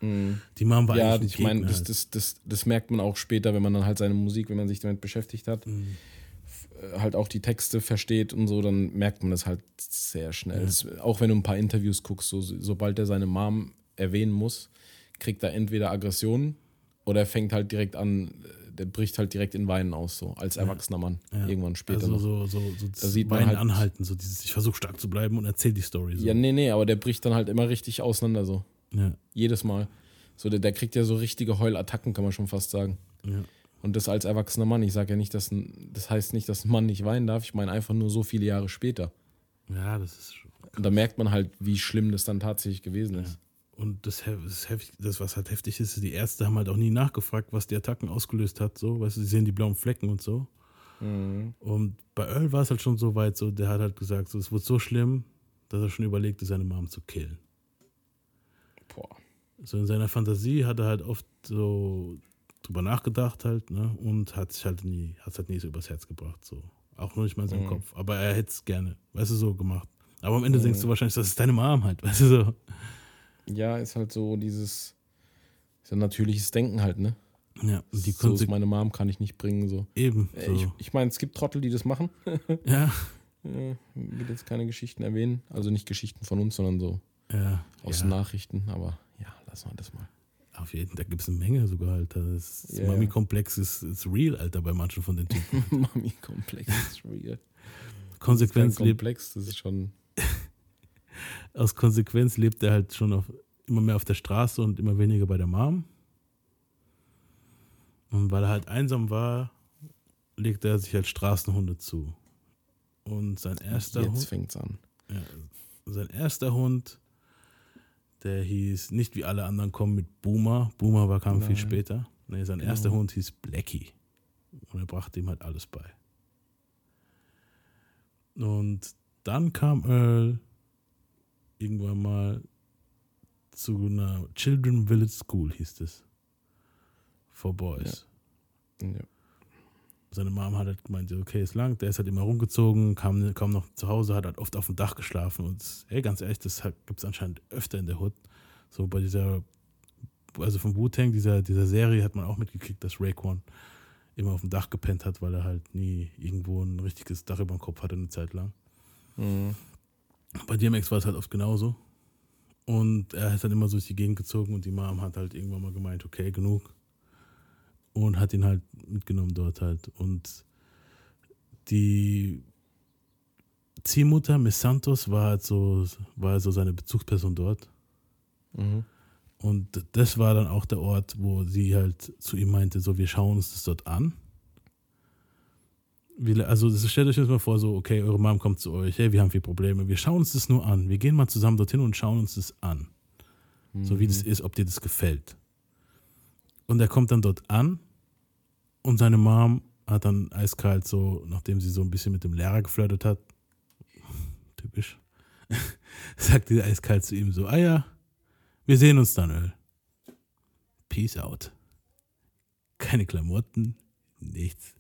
Die Mom war Mhm. ja, eigentlich ein ich meine, das, halt. das, das, das merkt man auch später, wenn man dann halt seine Musik, wenn man sich damit beschäftigt hat, Mhm. äh, halt auch die Texte versteht und so, dann merkt man das halt sehr schnell. Es, auch wenn du ein paar Interviews guckst, so, sobald er seine Mom erwähnen muss, kriegt er entweder Aggressionen oder er fängt halt direkt an, äh, der bricht halt direkt in Weinen aus, so als erwachsener Mann. Ja. Irgendwann später also noch. so, so, so Da sieht man Weinen halt- anhalten, so dieses, ich versuche stark zu bleiben und erzähl die Story. So. Ja, nee, nee, aber der bricht dann halt immer richtig auseinander, so. Ja, Jedes Mal. So, der, der kriegt ja so richtige Heulattacken, kann man schon fast sagen. ja. Und das als erwachsener Mann. Ich sage ja nicht, dass ein, das heißt nicht, dass ein Mann nicht weinen darf. Ich meine einfach nur so viele Jahre später. ja, das ist schon. Und da merkt man halt, wie schlimm das dann tatsächlich gewesen ist. Und das, das, das, was halt heftig ist, die Ärzte haben halt auch nie nachgefragt, was die Attacken ausgelöst hat. So, weißt du, sie sehen die blauen Flecken und so. Mhm. Und bei Earl war es halt schon so weit, so, der hat halt gesagt, so, es wird so schlimm, dass er schon überlegte, seine Mom zu killen. Boah. So in seiner Fantasie hat er halt oft so drüber nachgedacht halt, ne? Und hat sich halt nie, hat es halt nie so übers Herz gebracht. So. Auch nur nicht mal in seinem Kopf. Aber er hätte es gerne, weißt du, so gemacht. Aber am Ende denkst du wahrscheinlich, das ist deine Mom halt, weißt du so. Ja, ist halt so dieses ist ein natürliches Denken halt, ne? Ja, die so ist meine Mom, kann ich nicht bringen. So. eben. Äh, So. Ich, ich meine, es gibt Trottel, die das machen. ja, Äh, will jetzt keine Geschichten erwähnen. Also nicht Geschichten von uns, sondern so ja. aus ja. Nachrichten. Aber ja, lassen wir das mal. Auf jeden Fall, da gibt es eine Menge sogar, Alter. Das, das ja. Mami-Komplex ist, ist real, Alter, bei manchen von den Typen. Mami-Komplex ist real. Konsequenz Kein lebt, Komplex, das ist schon. aus Konsequenz lebt er halt schon auf, immer mehr auf der Straße und immer weniger bei der Mom. Und weil er halt einsam war, legte er sich als Straßenhunde zu. Und sein erster Jetzt Hund, fängt's an. ja, sein erster Hund, der hieß nicht wie alle anderen kommen mit Boomer. Boomer war kam viel Nein. später. Nee, sein Genau. erster Hund hieß Blackie. Und er brachte ihm halt alles bei. Und dann kam Earl irgendwann mal zu einer Children Village School, hieß es. For Boys. Ja. Seine Mom hat halt gemeint, okay, ist lang. Der ist halt immer rumgezogen, kam kaum noch zu Hause, hat halt oft auf dem Dach geschlafen. Und ey, ganz ehrlich, das gibt es anscheinend öfter in der Hood. So bei dieser, also vom Wu-Tang, dieser, dieser Serie hat man auch mitgekriegt, dass Raekwon immer auf dem Dach gepennt hat, weil er halt nie irgendwo ein richtiges Dach über dem Kopf hatte eine Zeit lang. Mhm. Bei DMX war es halt oft genauso. Und er ist halt immer so durch die Gegend gezogen und die Mom hat halt irgendwann mal gemeint, okay, genug. Und hat ihn halt mitgenommen dort halt. Und die Ziehmutter, Miss Santos, war halt so, war halt so seine Bezugsperson dort. Mhm. Und das war dann auch der Ort, wo sie halt zu ihm meinte, so, wir schauen uns das dort an. Also das, stellt euch jetzt mal vor, so, okay, eure Mom kommt zu euch, hey, wir haben viele Probleme, wir schauen uns das nur an. Wir gehen mal zusammen dorthin und schauen uns das an. So wie das ist, ob dir das gefällt. Und er kommt dann dort an und seine Mom hat dann eiskalt so, nachdem sie so ein bisschen mit dem Lehrer geflirtet hat, typisch, sagt die eiskalt zu ihm so, ah ja, wir sehen uns dann, Öl. Peace out. Keine Klamotten, nichts.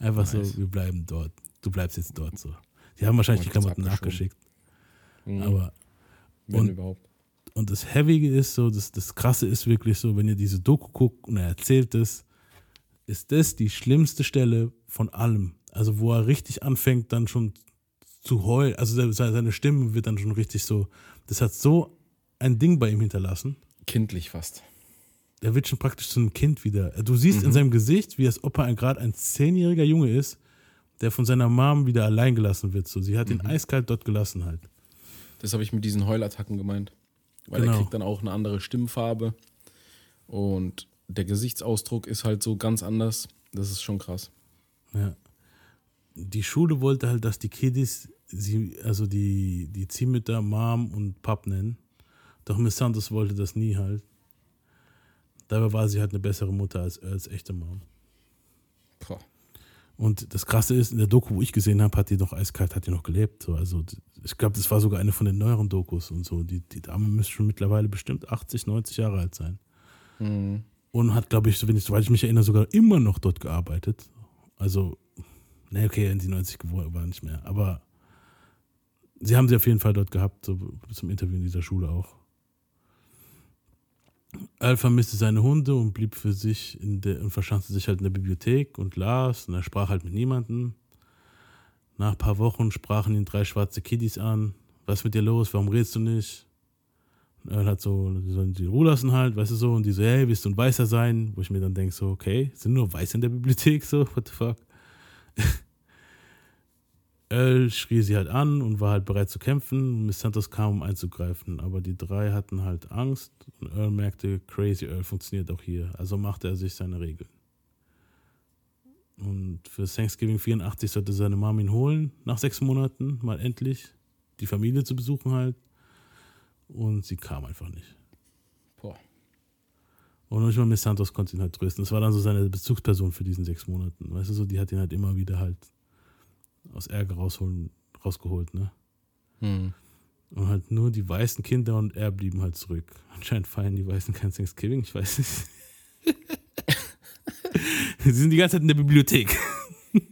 Einfach Nice. so, wir bleiben dort. Du bleibst jetzt dort so. Die haben wahrscheinlich die Klamotten nachgeschickt. Mhm. Aber, Wenn und- überhaupt. Und das Heavige ist so, das, das Krasse ist wirklich so, wenn ihr diese Doku guckt und er erzählt es, ist das die schlimmste Stelle von allem. Also wo er richtig anfängt, dann schon zu heulen. Also se- seine Stimme wird dann schon richtig so, das hat so ein Ding bei ihm hinterlassen. Kindlich fast. der wird schon praktisch zu einem Kind wieder. Du siehst in seinem Gesicht, wie das Opa ein- gerade ein zehnjähriger Junge ist, der von seiner Mom wieder allein gelassen wird. So, sie hat ihn eiskalt dort gelassen halt. Das habe ich mit diesen Heulattacken gemeint. Weil Genau. er kriegt dann auch eine andere Stimmfarbe. Und der Gesichtsausdruck ist halt so ganz anders. Das ist schon krass. Ja. Die Schule wollte halt, dass die Kiddies sie, also die, die Ziehmütter Mom und Pap nennen. Doch Miss Santos wollte das nie halt. Dabei war sie halt eine bessere Mutter als, als echte Mom. Boah. Und das Krasse ist, in der Doku, wo ich gesehen habe, hat die noch eiskalt, hat die noch gelebt. So, also ich glaube, das war sogar eine von den neueren Dokus und so. Die, die Dame müsste schon mittlerweile bestimmt 80, 90 Jahre alt sein. Mhm. Und hat, glaube ich, so wenn ich, soweit ich mich erinnere, sogar immer noch dort gearbeitet. Also, ne, okay, wenn sie 90 geworden war, nicht mehr. Aber sie haben sie auf jeden Fall dort gehabt, so zum Interview in dieser Schule auch. Al vermisste seine Hunde und blieb für sich der und verschanzte sich halt in der Bibliothek und las und er sprach halt mit niemandem. Nach ein paar Wochen sprachen ihn drei schwarze Kiddies an. Was ist mit dir los? Warum redest du nicht? Und Earl hat so, die sollen die Ruhe lassen halt, weißt du so, und die so, hey, willst du ein Weißer sein? Wo ich mir dann denke, so, okay, sind nur Weiße in der Bibliothek, so, what the fuck? Earl schrie sie halt an und war halt bereit zu kämpfen. Miss Santos kam, um einzugreifen, aber die drei hatten halt Angst und Earl merkte, Crazy Earl funktioniert auch hier, also machte er sich seine Regeln. Und für Thanksgiving 84 sollte seine Mom ihn holen, nach sechs Monaten, mal endlich, die Familie zu besuchen halt. Und sie kam einfach nicht. Boah. Und nicht mal Miss Santos konnte ihn halt trösten. Das war dann so seine Bezugsperson für diesen sechs Monaten. Weißt du so, die hat ihn halt immer wieder halt aus Ärger rausholen, rausgeholt, ne? Mhm. Und halt nur die weißen Kinder und er blieben halt zurück. Anscheinend feiern die Weißen kein Thanksgiving, ich weiß nicht. Sie sind die ganze Zeit in der Bibliothek.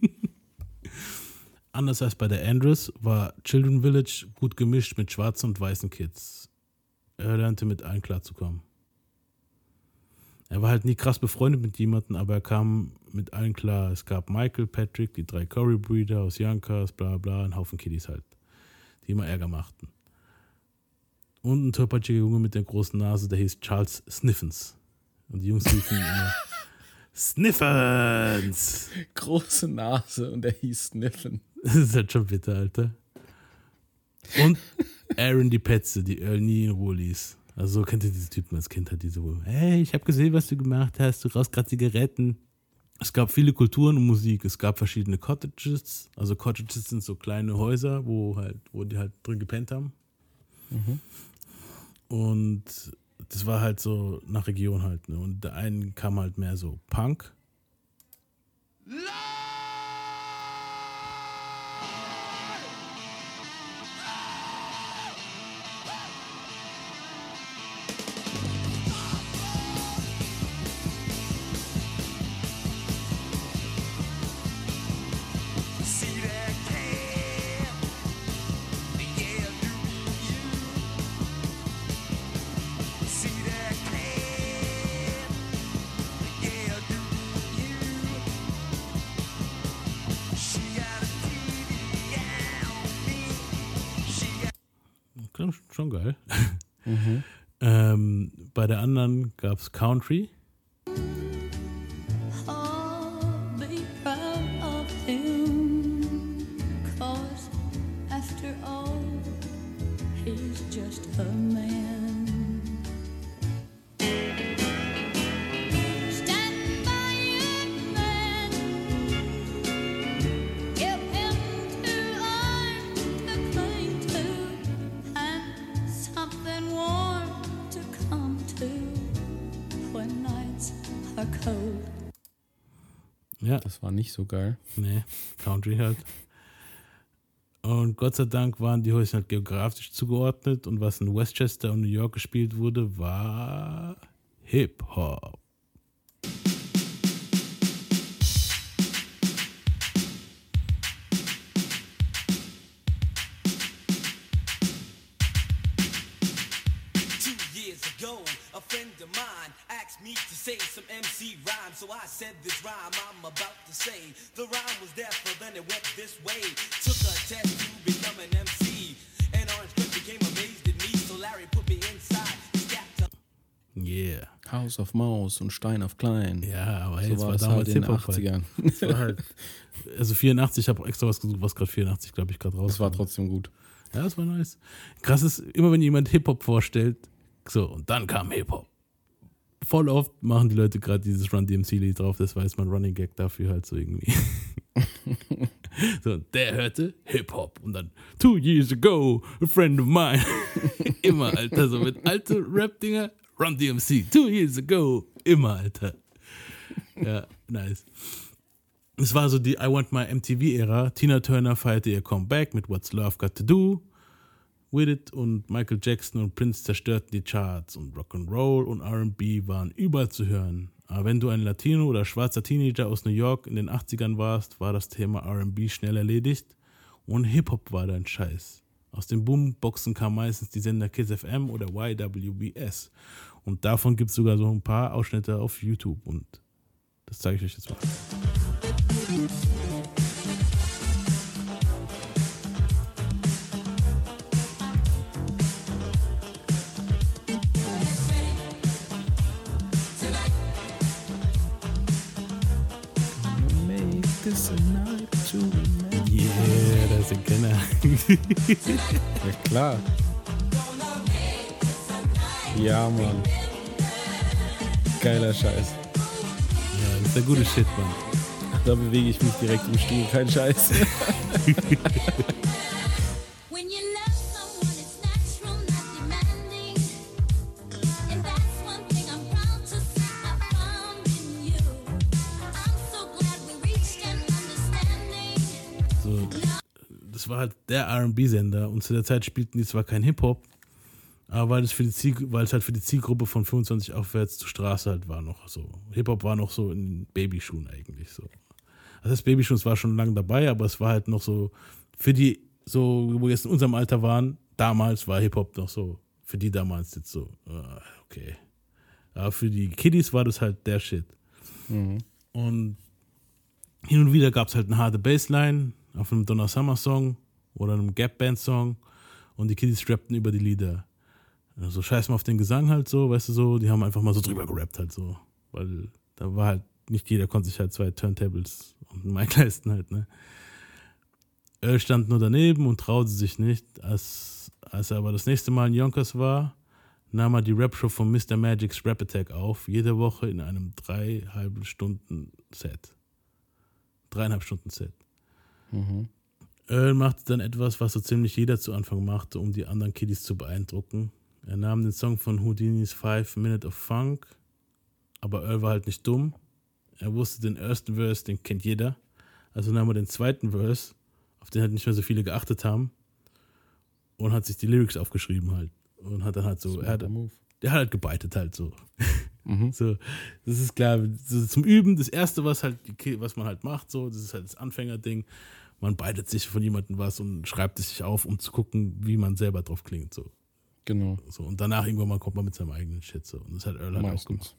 Anders als bei der Andrews war Children Village gut gemischt mit schwarzen und weißen Kids. Er lernte mit allen klarzukommen. Er war halt nie krass befreundet mit jemandem, aber er kam mit allen klar. Es gab Michael, Patrick, die drei Curry-Brüder aus Yonkers, bla bla, ein Haufen Kiddies halt, die immer Ärger machten. Und ein tollpatschiger Junge mit der großen Nase, der hieß Charles Sniffens. Und die Jungs riefen immer Sniffens! Große Nase und er hieß Sniffen. Das ist halt schon bitter, Alter. Und Aaron die Petze, die Earl nie in Ruhe ließ. Also so kennt ihr diese Typen als Kind halt diese Ruhe. Hey, ich habe gesehen, was du gemacht hast. Du rauchst gerade Zigaretten. Es gab viele Kulturen und Musik. Es gab verschiedene Cottages. Also Cottages sind so kleine Häuser, wo halt, wo die halt drin gepennt haben. Und das war halt so nach Region halt. Ne? Und der einen kam halt mehr so Punk. See schon geil. ähm, bei der anderen gab es Country. War nicht so geil. nee, Country halt. Und Gott sei Dank waren die Häuser halt geografisch zugeordnet und was in Westchester und New York gespielt wurde, war Hip-Hop. Rhyme. So I said this rhyme I'm about to say. The rhyme was there, but then it went this way. Took a test to become an MC. And Orange Cliff became amazed at me. So Larry put me inside. Yeah. House of Mouse und Stein auf Klein. Ja, aber hey, so war war damals halt in den Hip-Hop halt. 80ern. Es war halt, also 84, ich habe extra was gesucht, was gerade 84, glaube ich, gerade raus Das war trotzdem gut. Ja, das war nice. Krass ist, immer wenn jemand Hip-Hop vorstellt, so, und dann kam Hip-Hop. Voll oft machen die Leute gerade dieses Run DMC-Lied drauf, das jetzt mein Running Gag dafür halt so irgendwie. so, der hörte Hip-Hop und dann, two years ago, a friend of mine. immer, Alter, so mit alte Rap-Dinger, Run DMC, two years ago, immer, Alter. Ja, nice. Es war so die I Want My MTV-Ära. Tina Turner feierte ihr Comeback mit What's Love Got to Do with It und Michael Jackson und Prince zerstörten die Charts und Rock'n'Roll und RB waren überall zu hören. Aber wenn du ein Latino oder schwarzer Teenager aus New York in den 80ern warst, war das Thema RB schnell erledigt und Hip-Hop war dein Scheiß. Aus den Boomboxen kam meistens die Sender Kiss FM oder YWBS. Und davon gibt es sogar so ein paar Ausschnitte auf YouTube und das zeige ich euch jetzt mal. Yeah, das ist ein Kenner. Ja, klar. Ja, Mann. Geiler Scheiß. Ja, das ist der gute Shit, Mann. Da bewege ich mich direkt im Stuhl, kein Scheiß. das war halt der RB-Sender und zu der Zeit spielten die zwar kein Hip-Hop, aber weil es, für die Ziel, weil es halt für die Zielgruppe von 25 aufwärts zur Straße halt war noch so. Hip-Hop war noch so in Babyschuhen eigentlich so. Also das Babyschuhen es war schon lange dabei, aber es war halt noch so für die, so, wo wir jetzt in unserem Alter waren, damals war Hip-Hop noch so, für die damals jetzt so, ah, okay. Aber für die Kiddies war das halt der Shit. Und hin und wieder gab es halt eine harte Bassline auf einem Donna Summer Song oder einem Gap Band Song und die Kiddies rappten über die Lieder. Also scheiß mal auf den Gesang halt so, weißt du so, die haben einfach mal so drüber gerappt halt so, weil da war halt, nicht jeder konnte sich halt zwei Turntables und ein Mic leisten halt, ne. Earl stand nur daneben und traute sich nicht. Als, als er aber das nächste Mal in Yonkers war, nahm er die Rap-Show von Mr. Magic's Rap Attack auf, jede Woche in einem dreieinhalb Stunden Set. Dreieinhalb Stunden Set. Earl machte dann etwas, was so ziemlich jeder zu Anfang machte, um die anderen Kiddies zu beeindrucken. Er nahm den Song von Houdinis Five Minute of Funk, aber Earl war halt nicht dumm. Er wusste den ersten Verse, den kennt jeder. Also nahm er den zweiten Verse, auf den halt nicht mehr so viele geachtet haben, und hat sich die Lyrics aufgeschrieben halt. Und hat dann halt so, er hat, der hat halt gebeitet halt so. So, das ist klar. So zum Üben, das erste, was halt, was man halt macht, so, das ist halt das Anfängerding. Man beitet sich von jemandem was und schreibt es sich auf, um zu gucken, wie man selber drauf klingt. So. Genau. So. Und danach irgendwann mal kommt man mit seinem eigenen Shit. So. Und das hat Earl halt auch gemacht.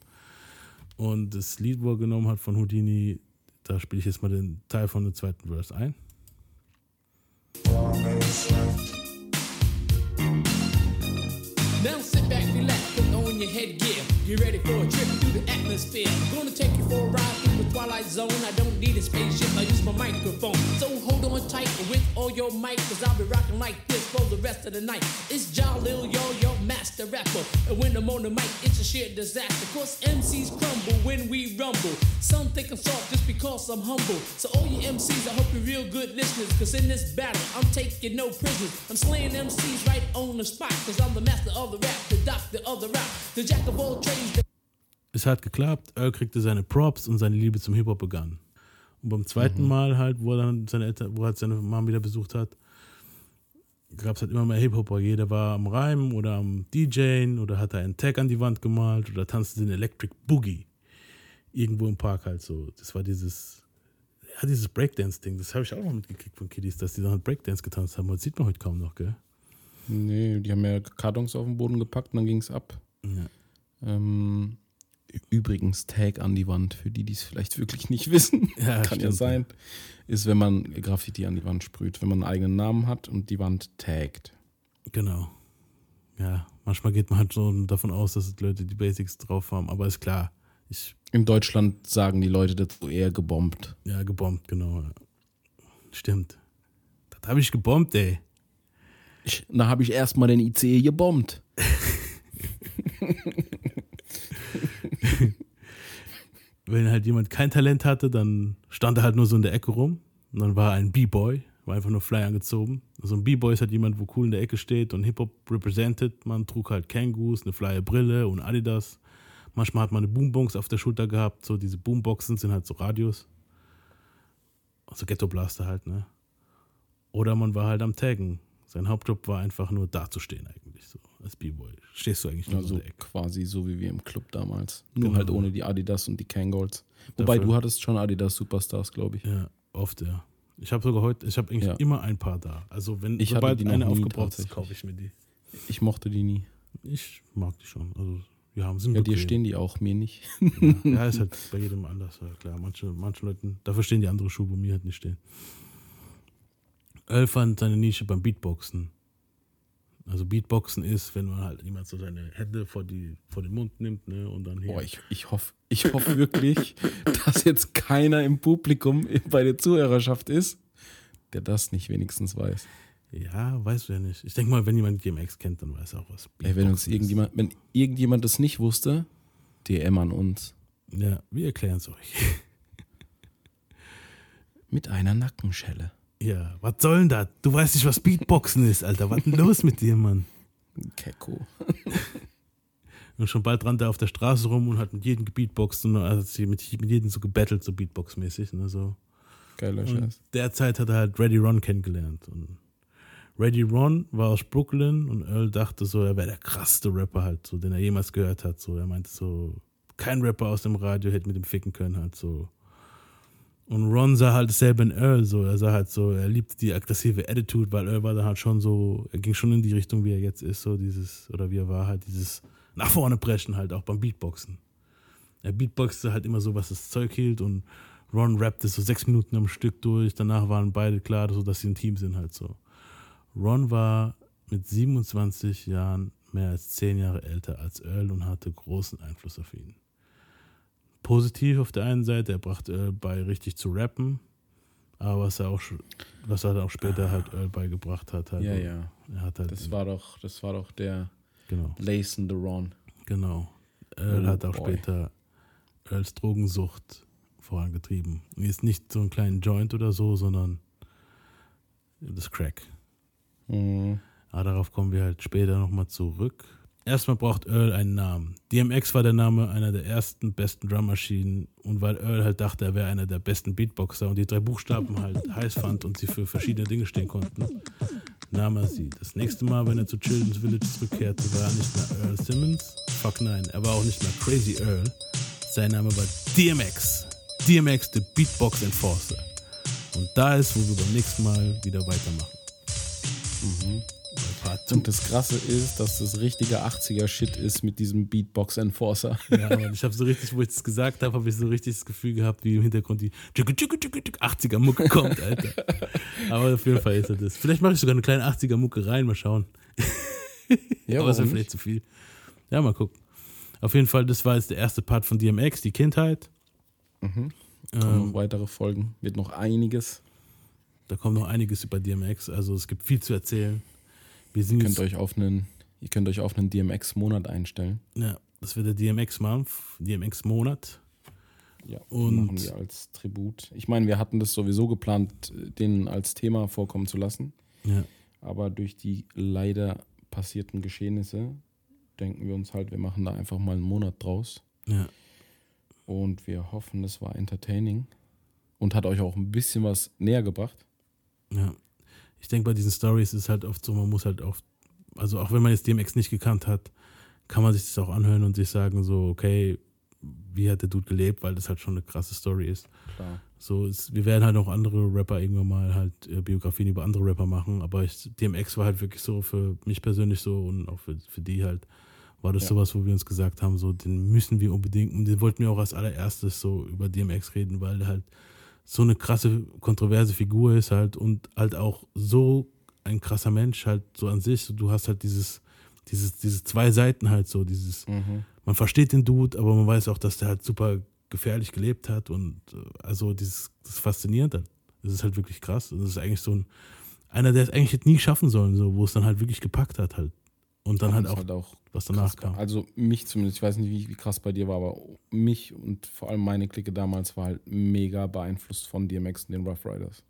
Und das Lied, wo er genommen hat von Houdini, da spiele ich jetzt mal den Teil von dem zweiten Verse ein. Now sit back, relax, your headgear. You're ready for a trip through the atmosphere. Gonna take you for a ride through the twilight zone. I don't need a spaceship, I use my microphone. So hold on tight with all your might, cause I'll be rocking like this for the rest of the night. It's Jalil, yo, your master rapper. And when I'm on the mic, it's a sheer disaster. Cause MCs crumble when we rumble. Some think I'm soft just because I'm humble. So all you MCs, I hope you're real good listeners. Cause in this battle, I'm taking no prisoners. I'm slaying MCs right on the spot. Cause I'm the master of the rap, the doctor of the rap, the jack of all trades. The es hat geklappt, Earl kriegte seine Props und seine Liebe zum Hip-Hop begann. Und beim zweiten Mal halt, wo er dann seine Eltern, wo er halt seine Mom wieder besucht hat, gab es halt immer mehr Hip-Hopper. Jeder war am Reimen oder am DJen oder hat einen Tag an die Wand gemalt oder tanzte den Electric Boogie. Irgendwo im Park halt so. Das war dieses, ja, dieses Breakdance-Ding. Das habe ich auch noch mitgekriegt von Kiddies, dass die dann halt Breakdance getanzt haben. Das sieht man heute kaum noch, gell? Nee, die haben ja Kartons auf den Boden gepackt und dann ging es ab. Ja. Ähm, übrigens, Tag an die Wand, für die, die es vielleicht wirklich nicht wissen, Ja, kann ja stimmt. sein, ist, wenn man Graffiti an die Wand sprüht, wenn man einen eigenen Namen hat und die Wand taggt. Genau. ja, manchmal geht man halt schon davon aus, dass Leute die Basics drauf haben, aber ist klar. Ich, In Deutschland sagen die Leute dazu eher gebombt. ja, gebombt, genau. ja. Stimmt. Das habe ich gebombt, ey. Ich, da habe ich erstmal den ICE gebombt. Wenn halt jemand kein Talent hatte, dann stand er halt nur so in der Ecke rum. Und dann war er ein B-Boy, war einfach nur fly angezogen. Also ein B-Boy ist halt jemand, wo cool in der Ecke steht und Hip-Hop represented. Man trug halt Kangoos, eine flye Brille und Adidas. Manchmal hat man eine Boombox auf der Schulter gehabt. So diese Boomboxen sind halt so Radios. Also Ghetto Blaster halt, ne? Oder man war halt am Taggen. Sein Hauptjob war einfach nur dazustehen eigentlich so als B-Boy. Stehst du eigentlich nur Also quasi so wie wir im Club damals. Nur Genau. halt ohne die Adidas und die Kangolds. Wobei Dafür- du hattest schon Adidas Superstars, glaube ich. Ja, oft, ja. Ich habe sogar heute, ich habe eigentlich Ja. immer ein paar da. Also wenn Ich sobald eine aufgebraucht ist, kaufe ich mir die. Ich mochte die nie. Ich mag die schon. Also wir haben sind Ja, dir stehen die auch, mir nicht. Ja, ja, ist halt bei jedem anders, ja, klar. Manche, manche Leuten, dafür stehen die andere Schuhe, wo mir halt nicht stehen. Earl fand seine Nische beim Beatboxen. Also Beatboxen ist, wenn man halt jemand so seine Hände vor, die, vor den Mund nimmt, ne, und dann hier. Boah, ich, ich hoffe ich hoff wirklich, dass jetzt keiner im Publikum bei der Zuhörerschaft ist, der das nicht wenigstens weiß. ja, weißt du ja nicht. Ich denke mal, wenn jemand DMX kennt, dann weiß er auch was. Ey, wenn uns irgendjemand, wenn irgendjemand das nicht wusste, DM an uns. Ja, wir erklären es euch. Mit einer Nackenschelle. Ja, was soll denn das? Du weißt nicht, was Beatboxen ist, Alter. Was denn los mit dir, Mann? Kecko. Und schon bald rannte er auf der Straße rum und hat mit jedem gebeatboxt und hat sie mit, mit jedem so gebettelt, so Beatbox-mäßig. Ne, so. Geiler Und Scheiß. derzeit hat er halt Ready Ron kennengelernt. Und Ready Ron war aus Brooklyn und Earl dachte so, er wäre der krasseste Rapper halt, so, den er jemals gehört hat. So, er meinte so, kein Rapper aus dem Radio hätte mit ihm ficken können, halt so. Und Ron sah halt dasselbe in Earl, so. Er sah halt so, er liebte die aggressive Attitude, weil Earl war dann halt schon so, er ging schon in die Richtung, wie er jetzt ist, so dieses, oder wie er war, halt dieses nach vorne brechen halt, auch beim Beatboxen. Er beatboxte halt immer so, was das Zeug hielt und Ron rappte so sechs Minuten am Stück durch. Danach waren beide klar, so dass sie ein Team sind halt so. Ron war mit 27 Jahren mehr als zehn Jahre älter als Earl und hatte großen Einfluss auf ihn. Positiv auf der einen Seite, er brachte Earl bei, richtig zu rappen, aber was er auch, was er auch später halt Earl beigebracht hat. Halt, Ja, ja. Er halt, Das war doch, das war doch der genau. Lace in the Ron. Genau. Earl Oh hat auch boy. später Earls Drogensucht vorangetrieben. Und Jetzt nicht so einen kleinen Joint oder so, sondern das Crack. Mhm. Aber darauf kommen wir halt später nochmal zurück. Erstmal braucht Earl einen Namen. DMX war der Name einer der ersten besten Drummaschinen und weil Earl halt dachte, er wäre einer der besten Beatboxer und die drei Buchstaben halt heiß fand und sie für verschiedene Dinge stehen konnten, nahm er sie. Das nächste Mal, wenn er zu Children's Village zurückkehrte, war er nicht mehr Earl Simmons. Fuck nein, er war auch nicht mehr Crazy Earl. Sein Name war DMX. DMX, the Beatbox Enforcer. Und da ist, wo wir beim nächsten Mal wieder weitermachen. 2. Und das Krasse ist, dass das richtige 80er-Shit ist mit diesem Beatbox Enforcer. Ja, Mann, ich habe so richtig, wo ich das gesagt habe, habe ich so richtig das Gefühl gehabt, wie im Hintergrund die 80er Mucke kommt, Alter. Aber auf jeden Fall ist er das. Vielleicht mache ich sogar eine kleine 80er Mucke rein, mal schauen. Ja, Aber es wäre vielleicht zu viel. Ja, mal gucken. Auf jeden Fall, das war jetzt der erste Part von DMX, die Kindheit. Kommen Ähm, noch weitere Folgen. Wird noch einiges. da kommt noch einiges über DMX, also es gibt viel zu erzählen. Wir sind Ihr könnt euch auf einen, ihr könnt euch auf einen DMX-Monat einstellen. ja, das wird der DMX-Month, DMX-Monat. Ja, Und- machen wir als Tribut. Ich meine, wir hatten das sowieso geplant, den als Thema vorkommen zu lassen. Ja, Aber durch die leider passierten Geschehnisse denken wir uns halt, wir machen da einfach mal einen Monat draus. ja, Und wir hoffen, es war entertaining und hat euch auch ein bisschen was näher gebracht. Ja. Ich denke, bei diesen Stories ist halt oft so, man muss halt oft, also auch wenn man jetzt DMX nicht gekannt hat, kann man sich das auch anhören und sich sagen, so, okay, wie hat der Dude gelebt, weil das halt schon eine krasse Story ist. Klar. So, es, wir werden halt auch andere Rapper irgendwann mal halt äh, Biografien über andere Rapper machen, aber ich, DMX war halt wirklich so für mich persönlich so und auch für, für die halt, war das Ja. sowas, wo wir uns gesagt haben, so, den müssen wir unbedingt, und den wollten wir auch als allererstes so über DMX reden, weil halt so eine krasse, kontroverse Figur ist halt und halt auch so ein krasser Mensch halt so an sich. Du hast halt dieses, dieses, dieses zwei Seiten halt so, dieses, Mhm. man versteht den Dude, aber man weiß auch, dass der halt super gefährlich gelebt hat und äh, also dieses, das ist faszinierend halt. Das ist halt wirklich krass. Das ist eigentlich so ein, einer, der es eigentlich hätte nie schaffen sollen, so, wo es dann halt wirklich gepackt hat halt. Und dann halt auch, ist auch was danach kam. Also mich zumindest, ich weiß nicht, wie, wie krass bei dir war, aber mich und vor allem meine Clique damals war halt mega beeinflusst von DMX und den Rough Riders.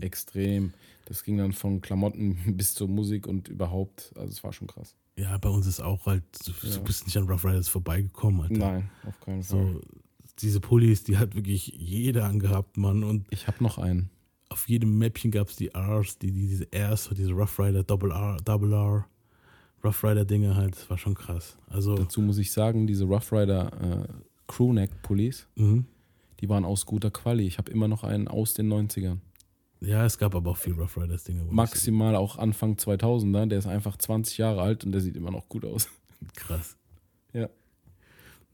Extrem. Das ging dann von Klamotten bis zur Musik und überhaupt. Also es war schon krass. Ja, bei uns ist auch halt, du, Ja. du bist nicht an Rough Riders vorbeigekommen, Alter. Nein, auf keinen Fall. So, diese Pullis, die hat wirklich jeder angehabt, Mann. Und Ich habe noch einen. auf jedem Mäppchen gab es die Rs, die, die, diese Rs, diese Rough Rider, Double R, Double R, Rough Rider Dinge halt, das war schon krass. Also, Dazu muss ich sagen, diese Rough Rider äh, Crewneck-Pullis, mhm. die waren aus guter Quali. Ich habe immer noch einen aus den 90ern. ja, es gab aber auch viel Rough Riders Dinge. wo ich- Maximal auch Anfang 2000er. Der ist einfach 20 Jahre alt und der sieht immer noch gut aus. Krass. Ja.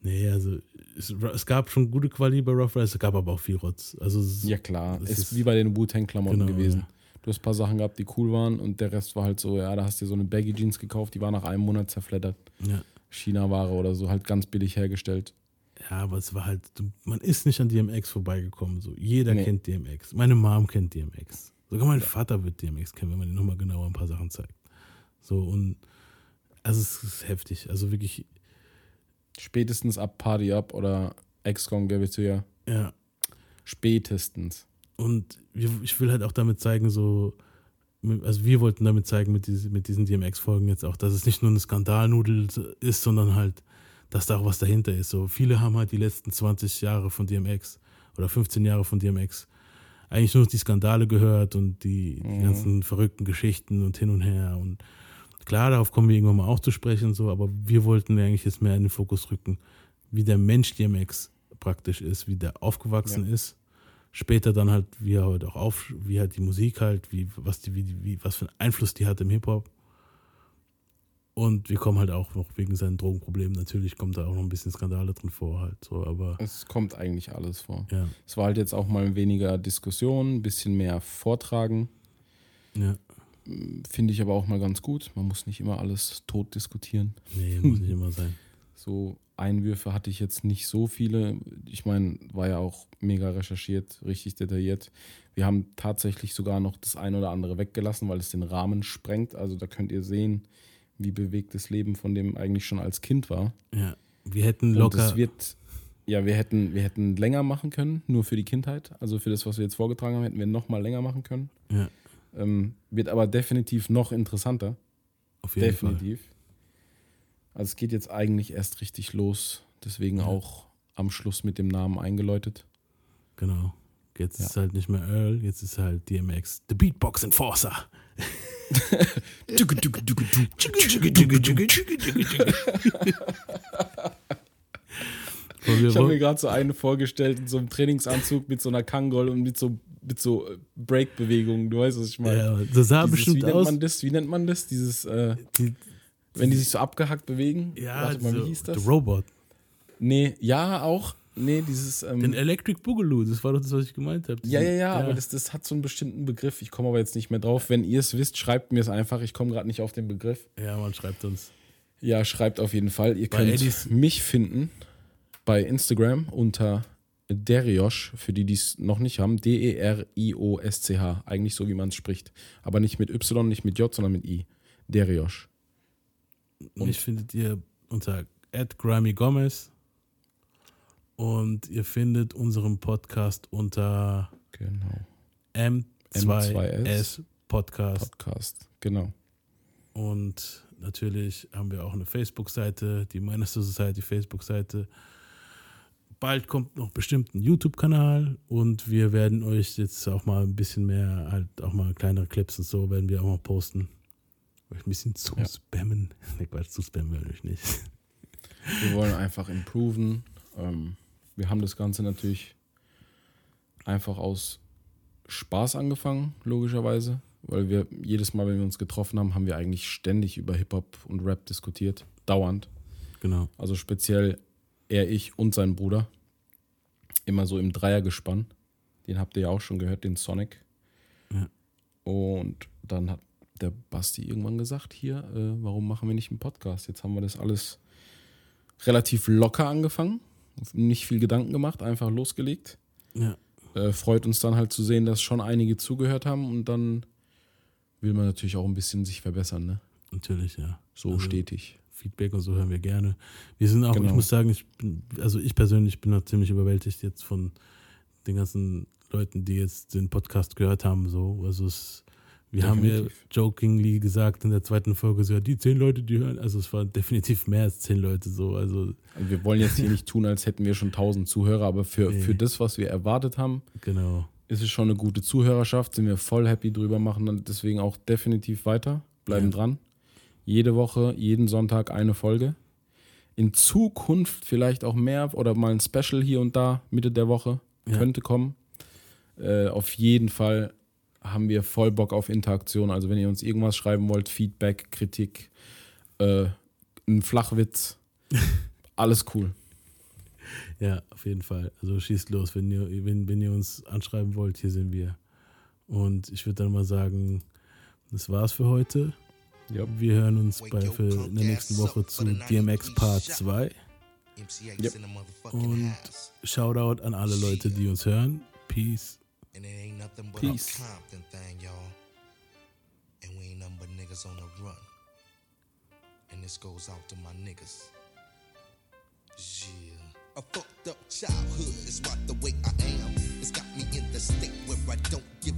Nee, also es, es gab schon gute Quali bei Rough Riders, es gab aber auch viel Rotz. Also es- Ja, klar. Ist, ist- wie bei den Wu-Tang-Klamotten Genau, gewesen. ja. Du hast ein paar Sachen gehabt, die cool waren und der Rest war halt so, ja, da hast du dir so eine Baggy Jeans gekauft, die war nach einem Monat zerfleddert. ja. China-Ware oder so, halt ganz billig hergestellt. Ja, aber es war halt, man ist nicht an DMX vorbeigekommen. So. Jeder Nee. kennt DMX. Meine Mom kennt DMX. Sogar mein Vater wird DMX kennen, wenn man ihm nochmal genauer ein paar Sachen zeigt. So und also es ist heftig. Also wirklich, Spätestens ab Party Up oder XCOM Give It To Ya. ja. Spätestens. Und ich will halt auch damit zeigen, so, also wir wollten damit zeigen mit, diese, mit diesen DMX-Folgen jetzt auch, dass es nicht nur eine Skandalnudel ist, sondern halt, dass da auch was dahinter ist. So, viele haben halt die letzten 20 Jahre von DMX oder 15 Jahre von DMX eigentlich nur die Skandale gehört und die, die Mhm. ganzen verrückten Geschichten und hin und her. Und klar, darauf kommen wir irgendwann mal auch zu sprechen, und so, aber wir wollten eigentlich jetzt mehr in den Fokus rücken, wie der Mensch DMX praktisch ist, wie der aufgewachsen ist später dann halt, wie er halt auch auf, wie halt die Musik halt, wie, was die, wie, wie, was für einen Einfluss die hat im Hip-Hop. Und wir kommen halt auch noch wegen seinen Drogenproblemen, natürlich kommt da auch noch ein bisschen Skandale drin vor halt, so, aber Es kommt eigentlich alles vor. ja, Es war halt jetzt auch mal weniger Diskussion, ein bisschen mehr Vortragen. ja, Finde ich aber auch mal ganz gut. Man muss nicht immer alles tot diskutieren. nee, muss nicht immer sein. So Einwürfe hatte ich jetzt nicht so viele. Ich meine, war ja auch mega recherchiert, richtig detailliert. Wir haben tatsächlich sogar noch das ein oder andere weggelassen, weil es den Rahmen sprengt. Also da könnt ihr sehen, wie bewegt das Leben von dem eigentlich schon als Kind war. Ja, wir hätten Und locker, es wird, ja, wir hätten, wir hätten länger machen können, nur für die Kindheit. Also für das, was wir jetzt vorgetragen haben, hätten wir noch mal länger machen können. ja, Ähm, wird aber definitiv noch interessanter. auf jeden Fall. Also es geht jetzt eigentlich erst richtig los. Deswegen auch am Schluss mit dem Namen eingeläutet. Genau. Jetzt Ja. ist halt nicht mehr Earl, jetzt ist halt DMX, The Beatbox Enforcer. Ich habe mir gerade so eine vorgestellt in so einem Trainingsanzug mit so einer Kangol und mit so, mit so äh, Break-Bewegungen. Du weißt, was ich meine. ja, das sah Dieses, bestimmt wie nennt aus. man das? Wie nennt man das? Dieses, äh, Die, wenn die sich so abgehackt bewegen? ja, Warte mal, so, wie hieß das? The Robot. Nee, ja, auch. Nee, dieses. Ähm, Den Electric Boogaloo, das war doch das, was ich gemeint habe. Ja, ja, ja, aber das, das hat so einen bestimmten Begriff. Ich komme aber jetzt nicht mehr drauf. Wenn ihr es wisst, schreibt mir es einfach. Ich komme gerade nicht auf den Begriff. Ja, man schreibt uns. Ja, schreibt auf jeden Fall. Ihr Bei könnt Eddies- mich finden bei Instagram unter Deriosch, für die, die es noch nicht haben. D-E-R-I-O-S-C-H. Eigentlich so, wie man es spricht. Aber nicht mit Y, nicht mit J, sondern mit I. Deriosch. Mich findet ihr unter Grammy Gomez und ihr findet unseren Podcast unter Genau. M2S, M2S Podcast. Podcast. Genau. Und natürlich haben wir auch eine Facebook-Seite, die Minister Society Facebook-Seite. Bald kommt noch bestimmt ein YouTube-Kanal und wir werden euch jetzt auch mal ein bisschen mehr, halt auch mal kleinere Clips und so werden wir auch mal posten. Euch ein bisschen zu Ja. spammen. Ne, Quatsch, zu spammen wir euch nicht. Wir wollen einfach improven. Ähm, wir haben das Ganze natürlich einfach aus Spaß angefangen, logischerweise. Weil wir jedes Mal, wenn wir uns getroffen haben, haben wir eigentlich ständig über Hip-Hop und Rap diskutiert. Dauernd. Genau. Also speziell er, ich und sein Bruder. Immer so im Dreiergespann. Den habt ihr ja auch schon gehört, den Sonic. Ja. Und dann hat der Basti irgendwann gesagt, hier, äh, warum machen wir nicht einen Podcast? Jetzt haben wir das alles relativ locker angefangen, nicht viel Gedanken gemacht, einfach losgelegt. Ja. Äh, freut uns dann halt zu sehen, dass schon einige zugehört haben und dann will man natürlich auch ein bisschen sich verbessern, ne? Natürlich, ja. So Also, stetig. Feedback und so hören wir gerne. Wir sind auch, Genau. ich muss sagen, ich bin, also ich persönlich bin da ziemlich überwältigt jetzt von den ganzen Leuten, die jetzt den Podcast gehört haben. So. Also es, wir haben ja Definitiv. jokingly gesagt in der zweiten Folge, so, ja, die zehn Leute, die hören, also es waren definitiv mehr als zehn Leute so. Also Also wir wollen jetzt hier nicht tun, als hätten wir schon 1000 Zuhörer, aber für, Nee. für das, was wir erwartet haben, genau. ist es schon eine gute Zuhörerschaft, sind wir voll happy drüber, machen dann deswegen auch definitiv weiter, bleiben Ja. dran. Jede Woche, jeden Sonntag eine Folge. In Zukunft vielleicht auch mehr oder mal ein Special hier und da, Mitte der Woche, Ja. könnte kommen. Äh, auf jeden Fall haben wir voll Bock auf Interaktion. Also wenn ihr uns irgendwas schreiben wollt, Feedback, Kritik, äh, ein Flachwitz, alles cool. Ja, auf jeden Fall. Also schießt los, wenn ihr, wenn, wenn ihr uns anschreiben wollt, hier sind wir. Und ich würde dann mal sagen, das war's für heute. Ja. Wir hören uns bei, für in der nächsten Woche zu DMX Part 2. Yep. Und Shoutout an alle Leute, die uns hören. Peace. And it ain't nothing but Peace. a Compton thing, y'all. And we ain't nothing but niggas on the run. And this goes out to my niggas. Yeah. A fucked up childhood is why the way I am. It's got me in the state where I don't give